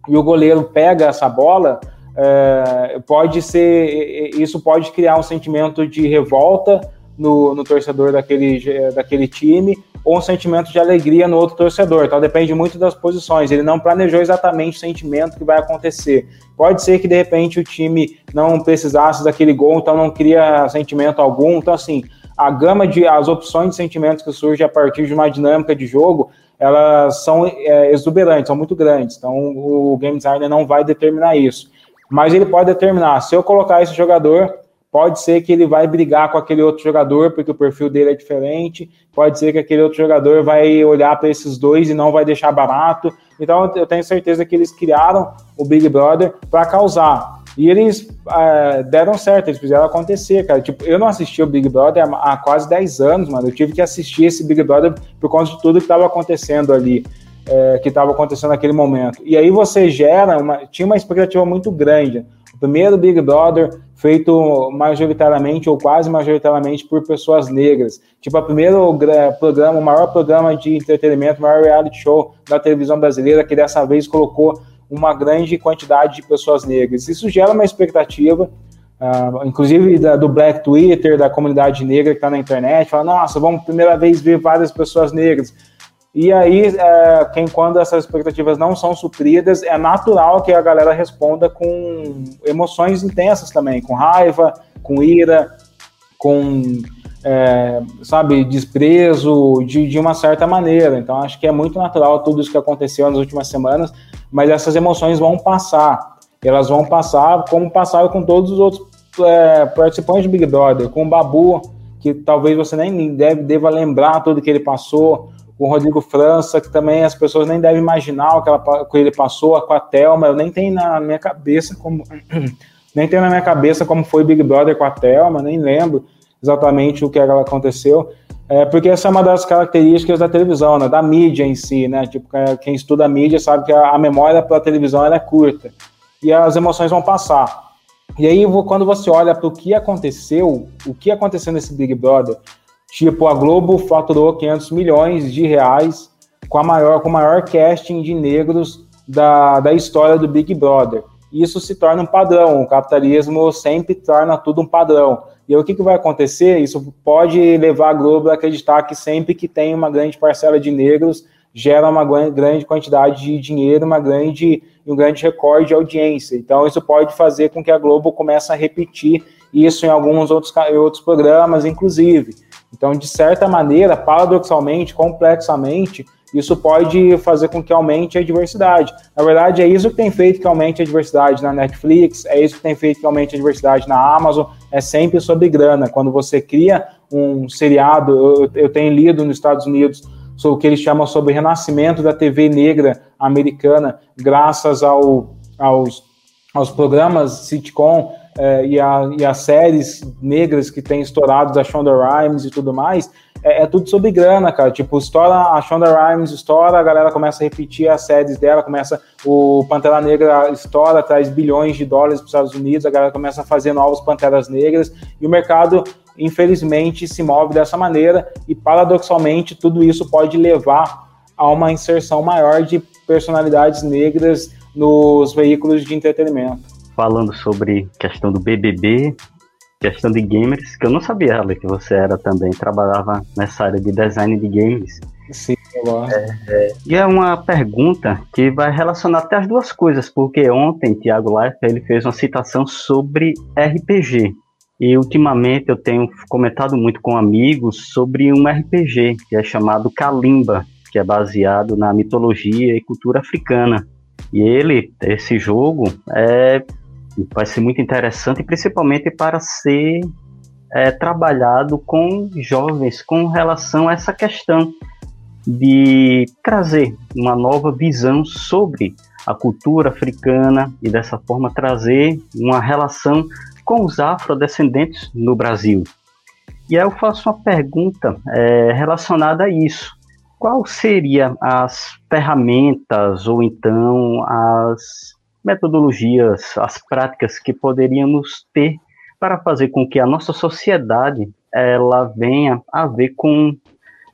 e o goleiro pega essa bola, é, pode ser isso pode criar um sentimento de revolta no, no, torcedor daquele, daquele time ou um sentimento de alegria no outro torcedor. Então depende muito das posições. Ele não planejou exatamente o sentimento que vai acontecer. Pode ser que de repente o time não precisasse daquele gol, então não cria sentimento algum. Então assim, a gama de as opções de sentimentos que surge a partir de uma dinâmica de jogo elas são é, exuberantes, são muito grandes. Então, o game designer não vai determinar isso. Mas ele pode determinar, se eu colocar esse jogador, pode ser que ele vai brigar com aquele outro jogador, porque o perfil dele é diferente. Pode ser que aquele outro jogador vai olhar para esses dois e não vai deixar barato. Então, eu tenho certeza que eles criaram o Big Brother para causar. E eles é, deram certo, eles fizeram acontecer, cara. Tipo, eu não assisti o Big Brother há, quase 10 anos, mano. Eu tive que assistir esse Big Brother por conta de tudo que estava acontecendo ali, é, que estava acontecendo naquele momento. E aí você gera uma. Tinha uma expectativa muito grande. O primeiro Big Brother feito majoritariamente ou quase majoritariamente por pessoas negras. Tipo, o primeiro programa, o maior programa de entretenimento, o maior reality show da televisão brasileira, que dessa vez colocou uma grande quantidade de pessoas negras. Isso gera uma expectativa, uh, inclusive da, do Black Twitter, da comunidade negra que está na internet, fala, nossa, vamos primeira vez ver várias pessoas negras. E aí, é, quem, quando essas expectativas não são supridas, é natural que a galera responda com emoções intensas também, com raiva, com ira, com, é, sabe, desprezo, de, de uma certa maneira. Então, acho que é muito natural tudo isso que aconteceu nas últimas semanas, mas essas emoções vão passar. Elas vão passar como passaram com todos os outros é, participantes do Big Brother, com o Babu, que talvez você nem deve, deva lembrar tudo que ele passou, o Rodrigo França, que também as pessoas nem devem imaginar o que, ela, que ele passou, com a Thelma, eu nem tenho na minha cabeça como nem tenho na minha cabeça como foi Big Brother com a Thelma, nem lembro exatamente o que ela aconteceu, é, porque essa é uma das características da televisão, né, da mídia em si, né, tipo, quem estuda a mídia sabe que a, a memória para a televisão é curta, e as emoções vão passar. E aí, quando você olha para o que aconteceu, o que aconteceu nesse Big Brother, Tipo, a Globo faturou 500 milhões de reais com, a maior, com o maior casting de negros da, da história do Big Brother. Isso se torna um padrão, o capitalismo sempre torna tudo um padrão. E o que, que vai acontecer? Isso pode levar a Globo a acreditar que sempre que tem uma grande parcela de negros, gera uma grande quantidade de dinheiro, uma grande, um grande recorde de audiência. Então, isso pode fazer com que a Globo comece a repetir isso em alguns outros, outros programas, inclusive. Então, de certa maneira, paradoxalmente, complexamente, isso pode fazer com que aumente a diversidade. Na verdade, é isso que tem feito que aumente a diversidade na Netflix, é isso que tem feito que aumente a diversidade na Amazon, é sempre sobre grana. Quando você cria um seriado, eu, eu tenho lido nos Estados Unidos sobre o que eles chamam sobre renascimento da TV negra americana, graças ao, aos, aos programas sitcom é, e, a, e, as séries negras que tem estourado da Shonda Rhimes e tudo mais, é, é, tudo sobre grana, cara. Tipo, estoura a Shonda Rhimes, estoura, a galera começa a repetir as séries dela, começa o Pantera Negra estoura, traz bilhões de dólares para os Estados Unidos, a galera começa a fazer novos Panteras Negras e o mercado, infelizmente, se move dessa maneira e paradoxalmente tudo isso pode levar a uma inserção maior de personalidades negras nos veículos de entretenimento falando sobre questão do BBB, questão de gamers, que eu não sabia, Ale, que você era também, trabalhava nessa área de design de games. Sim, eu. É, é, e é uma pergunta que vai relacionar até as duas coisas, porque ontem Thiago Life ele fez uma citação sobre RPG. E ultimamente eu tenho comentado muito com amigos sobre um RPG que é chamado Kalimba, que é baseado na mitologia e cultura africana. E ele, esse jogo, é vai ser muito interessante, principalmente para ser é, trabalhado com jovens com relação a essa questão de trazer uma nova visão sobre a cultura africana e dessa forma trazer uma relação com os afrodescendentes no Brasil. E aí eu faço uma pergunta é, relacionada a isso. Qual seria as ferramentas ou então as metodologias, as práticas que poderíamos ter para fazer com que a nossa sociedade ela venha a ver com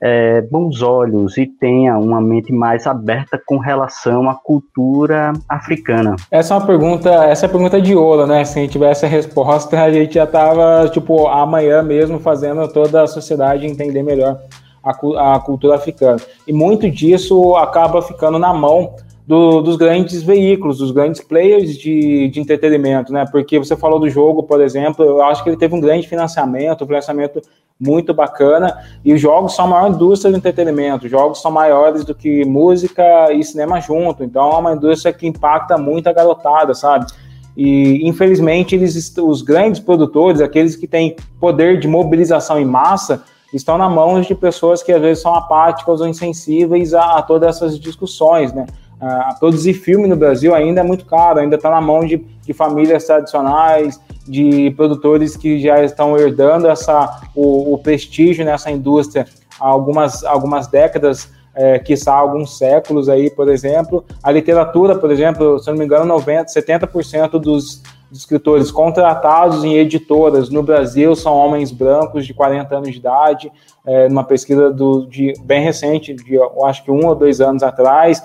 é, bons olhos e tenha uma mente mais aberta com relação à cultura africana? Essa é uma pergunta, essa é pergunta de ouro, né? Se a gente tivesse a resposta, a gente já estava, tipo, amanhã mesmo fazendo toda a sociedade entender melhor a, a cultura africana. E muito disso acaba ficando na mão do, dos grandes veículos, dos grandes players de, de entretenimento, né? Porque você falou do jogo, por exemplo, eu acho que ele teve um grande financiamento, um financiamento muito bacana, e os jogos são a maior indústria de entretenimento, os jogos são maiores do que música e cinema junto, então é uma indústria que impacta muito a garotada, sabe? E infelizmente eles, os grandes produtores, aqueles que têm poder de mobilização em massa, estão na mão de pessoas que às vezes são apáticas ou insensíveis a, a todas essas discussões, né? A produzir filme no Brasil ainda é muito caro, ainda está na mão de, de, famílias tradicionais, de produtores que já estão herdando essa, o, o prestígio nessa indústria há algumas, algumas décadas, é, quiçá alguns séculos aí, por exemplo. A literatura, por exemplo, se não me engano, 90, 70% dos, dos escritores contratados em editoras no Brasil são homens brancos de 40 anos de idade, é, numa pesquisa do, de, bem recente, de eu acho que um ou dois anos atrás.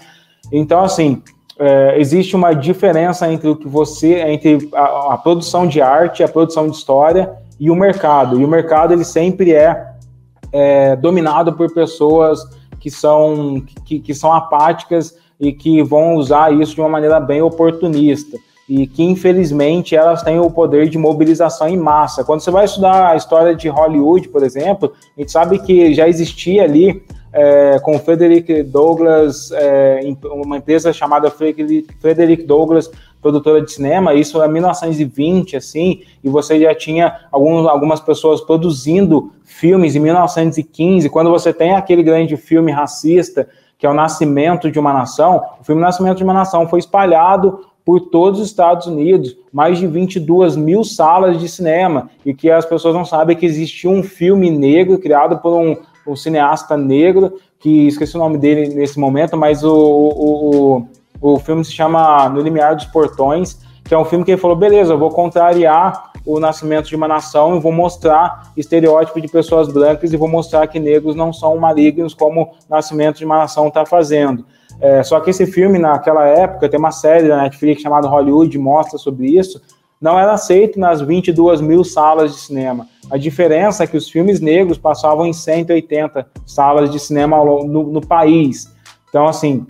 Então, assim, é, existe uma diferença entre o que você, entre a, a, produção de arte, a produção de história e o mercado. E o mercado ele sempre é, é dominado por pessoas que são, que, que são apáticas e que vão usar isso de uma maneira bem oportunista e que infelizmente elas têm o poder de mobilização em massa. Quando você vai estudar a história de Hollywood, por exemplo, a gente sabe que já existia ali é, com Frederick Douglass, é, uma empresa chamada Frederick Douglass, produtora de cinema, isso é 1920, assim, e você já tinha algumas pessoas produzindo filmes em 1915, quando você tem aquele grande filme racista, que é o Nascimento de uma Nação, o filme Nascimento de uma Nação foi espalhado por todos os Estados Unidos, mais de 22 mil salas de cinema, e que as pessoas não sabem que existia um filme negro criado por um, um cineasta negro, que esqueci o nome dele nesse momento, mas o, o, o, o filme se chama No Limiar dos Portões, que é um filme que ele falou, beleza, eu vou contrariar o nascimento de uma nação e vou mostrar estereótipo de pessoas brancas e vou mostrar que negros não são malignos como o nascimento de uma nação está fazendo. É, só que esse filme, naquela época, tem uma série da Netflix chamada Hollywood, mostra sobre isso, não era aceito nas 22 mil salas de cinema. A diferença é que os filmes negros passavam em 180 salas de cinema no, no país. Então, assim,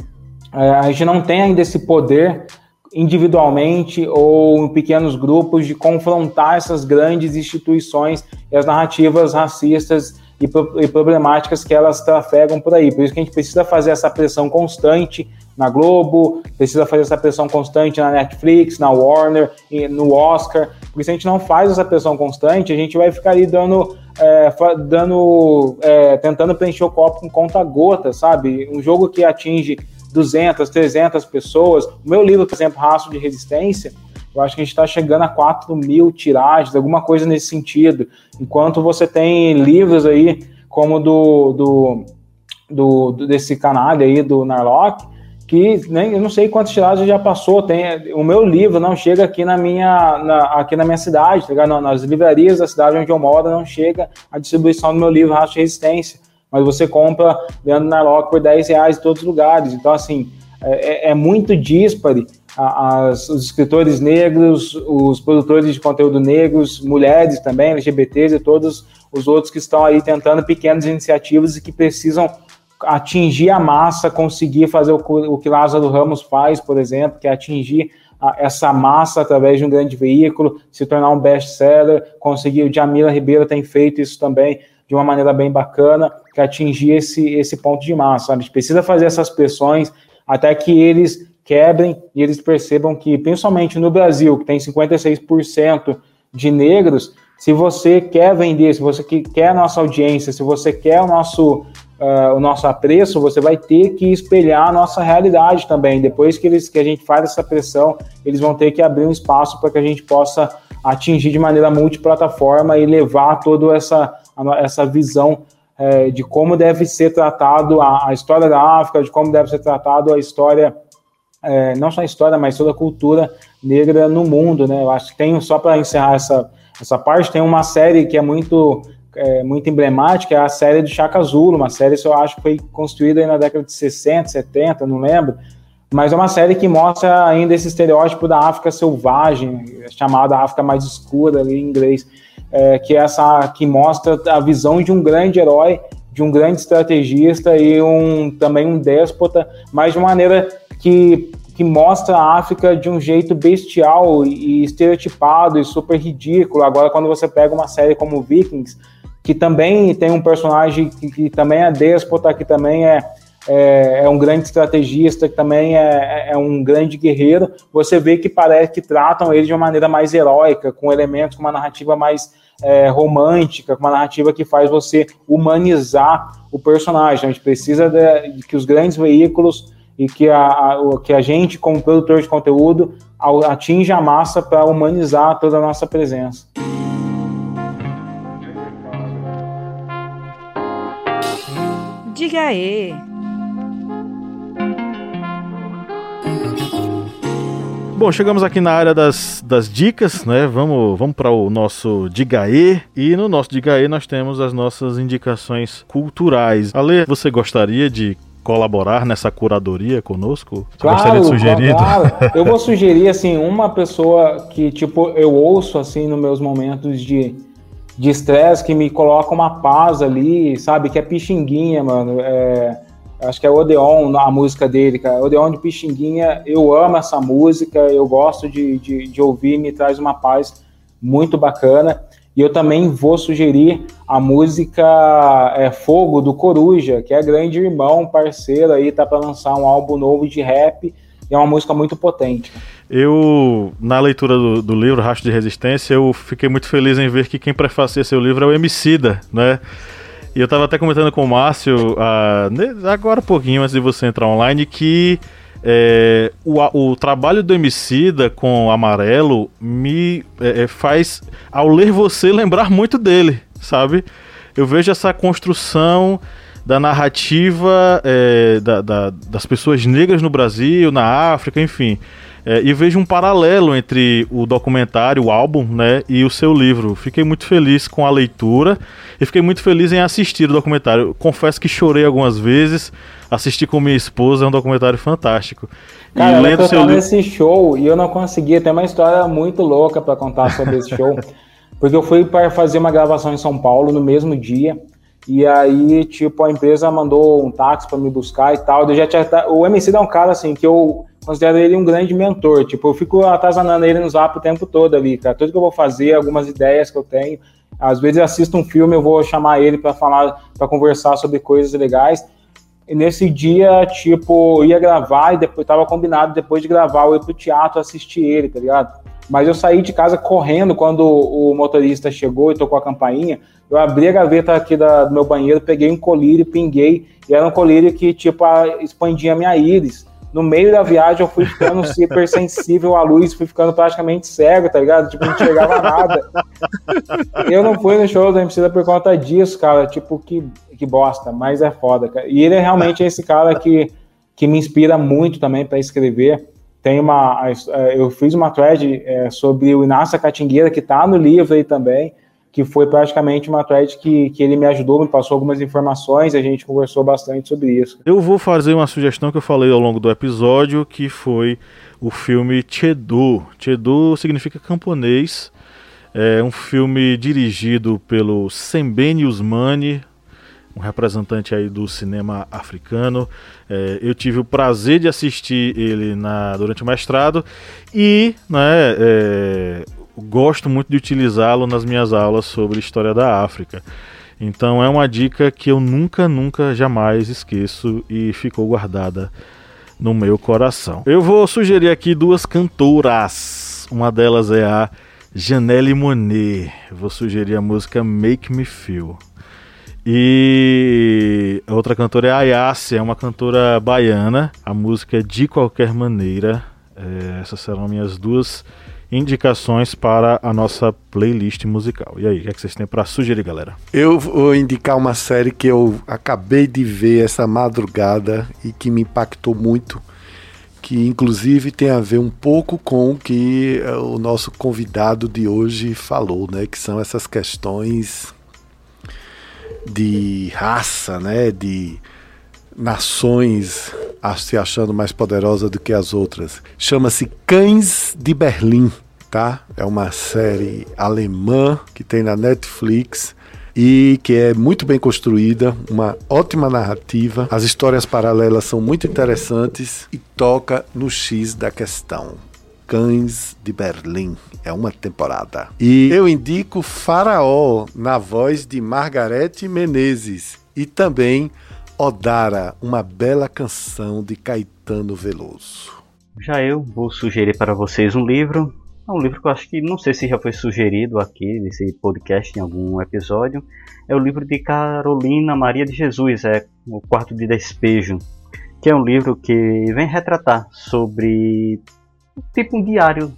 é, a gente não tem ainda esse poder individualmente ou em pequenos grupos de confrontar essas grandes instituições e as narrativas racistas e, e, problemáticas que elas trafegam por aí. Por isso que a gente precisa fazer essa pressão constante na Globo, precisa fazer essa pressão constante na Netflix, na Warner, no Oscar, porque se a gente não faz essa pressão constante, a gente vai ficar ali dando, é, dando é, tentando preencher o copo com conta gota, sabe? Um jogo que atinge 200, 300 pessoas. O meu livro, por exemplo, Raço de Resistência, eu acho que a gente está chegando a 4 mil tiragens, alguma coisa nesse sentido. Enquanto você tem livros aí, como do, do, do desse canalha aí, do Narlock, que nem, eu não sei quantas tiragens já passou. Tem, o meu livro não chega aqui na minha, na, aqui na minha cidade, tá não, nas livrarias da cidade onde eu moro não chega a distribuição do meu livro de Resistência. Mas você compra Leandro Narlock por 10 reais em todos os lugares. Então, assim, é, é, é muito díspare as, os escritores negros, os produtores de conteúdo negros, mulheres também, LGBTs e todos os outros que estão aí tentando pequenas iniciativas e que precisam atingir a massa, conseguir fazer o, o que Lázaro Ramos faz, por exemplo, que é atingir a, essa massa através de um grande veículo, se tornar um best-seller, conseguir, o Jamila Ribeiro tem feito isso também de uma maneira bem bacana, que atingir esse, esse ponto de massa? A gente precisa fazer essas pressões até que eles quebrem e eles percebam que, principalmente no Brasil, que tem 56% de negros, se você quer vender, se você quer a nossa audiência, se você quer o nosso, uh, o nosso apreço, você vai ter que espelhar a nossa realidade também. Depois que, eles, que a gente faz essa pressão, eles vão ter que abrir um espaço para que a gente possa atingir de maneira multiplataforma e levar toda essa, essa visão é, de como deve ser tratado a, a história da África, de como deve ser tratado a história é, não só a história, mas toda a cultura negra no mundo, né? Eu acho que tem, só para encerrar essa, essa parte, tem uma série que é muito, é, muito emblemática, é a série do Chaka Zulu, uma série que eu acho que foi construída na década de 60, 70, não lembro, mas é uma série que mostra ainda esse estereótipo da África selvagem, chamada África mais escura ali em inglês, é, que é essa que mostra a visão de um grande herói, de um grande estrategista e um também um déspota, mas de uma maneira que, que mostra a África de um jeito bestial e estereotipado e super ridículo. Agora, quando você pega uma série como Vikings, que também tem um personagem que, que também é déspota, que também é, é, é, um grande estrategista, que também é, é, um grande guerreiro, você vê que parece que tratam ele de uma maneira mais heróica, com elementos, com uma narrativa mais é, romântica, com uma narrativa que faz você humanizar o personagem. A gente precisa de, de que os grandes veículos e que a, a, que a gente, como produtor de conteúdo, atinja a massa para humanizar toda a nossa presença. Diga aí. Bom, chegamos aqui na área das, das dicas, né? Vamos, vamos para o nosso Digaê. E no nosso Digaê nós temos as nossas indicações culturais. Ale, você gostaria de colaborar nessa curadoria conosco? Você claro, gostaria de sugerir? Claro, eu vou sugerir, assim, uma pessoa que, tipo, eu ouço, assim, nos meus momentos de de estresse que me coloca uma paz ali, sabe? Que é Pixinguinha, mano. É, acho que é Odeon, a música dele, cara. Odeon de Pixinguinha, eu amo essa música, eu gosto de, de, de ouvir, me traz uma paz muito bacana. E eu também vou sugerir a música é, Fogo do Coruja, que é grande irmão, parceiro aí, tá para lançar um álbum novo de rap. É uma música muito potente. Eu, na leitura do, do livro Rastro de Resistência, eu fiquei muito feliz em ver que quem prefacia seu livro é o Emicida, né? E eu estava até comentando com o Márcio, uh, agora um pouquinho antes de você entrar online, que é, o, o, trabalho do Emicida com Amarelo me é, é, faz, ao ler você, lembrar muito dele, sabe? Eu vejo essa construção da narrativa é, da, da, das pessoas negras no Brasil, na África, enfim. É, e vejo um paralelo entre o documentário, o álbum, né, e o seu livro. Fiquei muito feliz com a leitura e fiquei muito feliz em assistir o documentário. Confesso que chorei algumas vezes, assisti com minha esposa, é um documentário fantástico. Cara, e lendo eu seu nesse show e eu não conseguia, tem uma história muito louca para contar sobre esse show, porque eu fui para fazer uma gravação em São Paulo no mesmo dia. E aí, tipo, a empresa mandou um táxi para me buscar e tal. Eu já tinha, o MC é um cara assim que eu considero ele um grande mentor. Tipo, eu fico atazanando ele no zap o tempo todo ali, cara. Tudo que eu vou fazer, algumas ideias que eu tenho. Às vezes eu assisto um filme, eu vou chamar ele para falar, para conversar sobre coisas legais. E nesse dia, tipo, ia gravar e depois tava combinado depois de gravar eu ir pro teatro assistir ele, tá ligado? Mas eu saí de casa correndo quando o motorista chegou e tocou a campainha. Eu abri a gaveta aqui da, do meu banheiro, peguei um colírio, pinguei. E era um colírio que, tipo, expandia a minha íris no meio da viagem eu fui ficando super sensível à luz, fui ficando praticamente cego, tá ligado? Tipo, não enxergava nada. Eu não fui no show do MC por conta disso, cara. Tipo, que, que bosta, mas é foda, cara. E ele é realmente esse cara que, que me inspira muito também para escrever. Tem uma. Eu fiz uma thread é, sobre o Inácio Catingueira, que tá no livro aí também que foi praticamente uma thread que, que ele me ajudou, me passou algumas informações, a gente conversou bastante sobre isso. Eu vou fazer uma sugestão que eu falei ao longo do episódio, que foi o filme Chedu. Chedu significa camponês. É um filme dirigido pelo Sembene Usmani, um representante aí do cinema africano. É, eu tive o prazer de assistir ele na, durante o mestrado e né, é, gosto muito de utilizá-lo nas minhas aulas sobre história da África. Então é uma dica que eu nunca, nunca, jamais esqueço e ficou guardada no meu coração. Eu vou sugerir aqui duas cantoras. Uma delas é a Janelle Monet. Vou sugerir a música Make Me Feel. E a outra cantora é a Ayácia, é uma cantora baiana. A música é De Qualquer Maneira. É, essas serão minhas duas indicações para a nossa playlist musical. E aí, o que, é que vocês têm para sugerir, galera? Eu vou indicar uma série que eu acabei de ver essa madrugada e que me impactou muito, que inclusive tem a ver um pouco com o que eh, o nosso convidado de hoje falou, né? Que são essas questões de raça, né? De nações se achando mais poderosa do que as outras. Chama-se Cães de Berlim, tá? É uma série alemã que tem na Netflix e que é muito bem construída, uma ótima narrativa. As histórias paralelas são muito interessantes e toca no X da questão. Cães de Berlim. É uma temporada. E eu indico Faraó na voz de Margarete Menezes e também Odara, uma bela canção de Caetano Veloso. Já eu vou sugerir para vocês um livro. É um livro que eu acho que não sei se já foi sugerido aqui nesse podcast em algum episódio. É o livro de Carolina Maria de Jesus, é O Quarto de Despejo, que é um livro que vem retratar sobre tipo um diário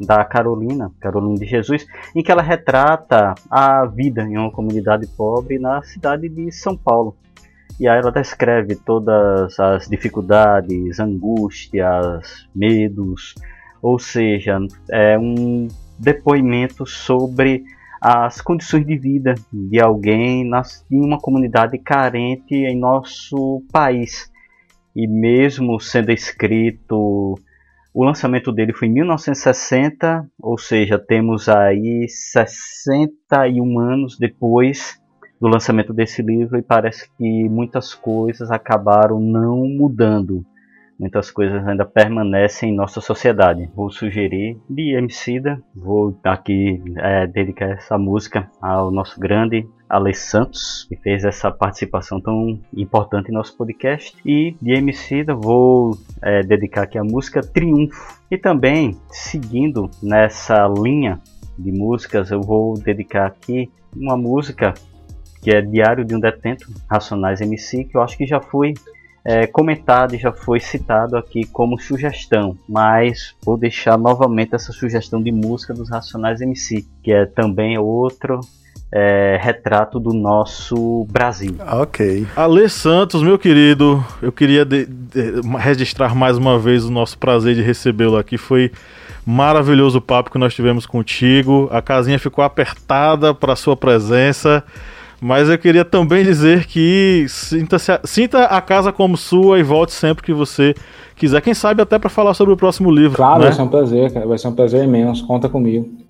da Carolina, Carolina de Jesus, em que ela retrata a vida em uma comunidade pobre na cidade de São Paulo. E aí ela descreve todas as dificuldades, angústias, medos, ou seja, é um depoimento sobre as condições de vida de alguém em uma comunidade carente em nosso país. e mesmo sendo escrito, o lançamento dele foi em 1960, ou seja, temos aí 61 anos depois do lançamento desse livro e parece que muitas coisas acabaram não mudando. Muitas coisas ainda permanecem em nossa sociedade. Vou sugerir de Emicida, vou aqui é, dedicar essa música ao nosso grande Ale Santos, que fez essa participação tão importante em nosso podcast. E de Emicida vou é, dedicar aqui a música Triunfo. E também, seguindo nessa linha de músicas, eu vou dedicar aqui uma música que é Diário de um Detento, Racionais MC, que eu acho que já foi é, comentado e já foi citado aqui como sugestão, mas vou deixar novamente essa sugestão de música dos Racionais MC, que é também outro é, retrato do nosso Brasil. Ok. Ale Santos, meu querido, eu queria de, de, registrar mais uma vez o nosso prazer de recebê-lo aqui. Foi maravilhoso o papo que nós tivemos contigo. A casinha ficou apertada para sua presença. Mas eu queria também dizer que sinta, sinta a casa como sua e volte sempre que você quiser. Quem sabe até para falar sobre o próximo livro. Claro, né? vai ser um prazer, cara. Vai ser um prazer imenso. Conta comigo.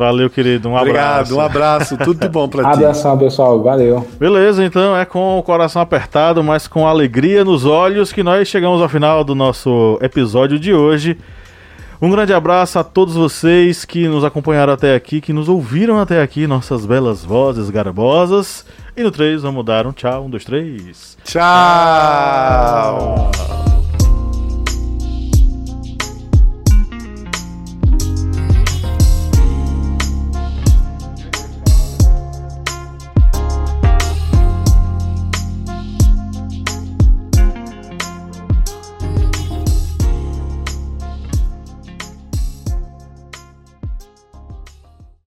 Valeu, querido. Um Obrigado, abraço. um abraço. Tudo de bom para ti. Abração, pessoal. Valeu. Beleza, então é com o coração apertado, mas com alegria nos olhos que nós chegamos ao final do nosso episódio de hoje. Um grande abraço a todos vocês que nos acompanharam até aqui, que nos ouviram até aqui, nossas belas vozes garbosas. E no 3 vamos dar um tchau. Um, dois, três. Tchau.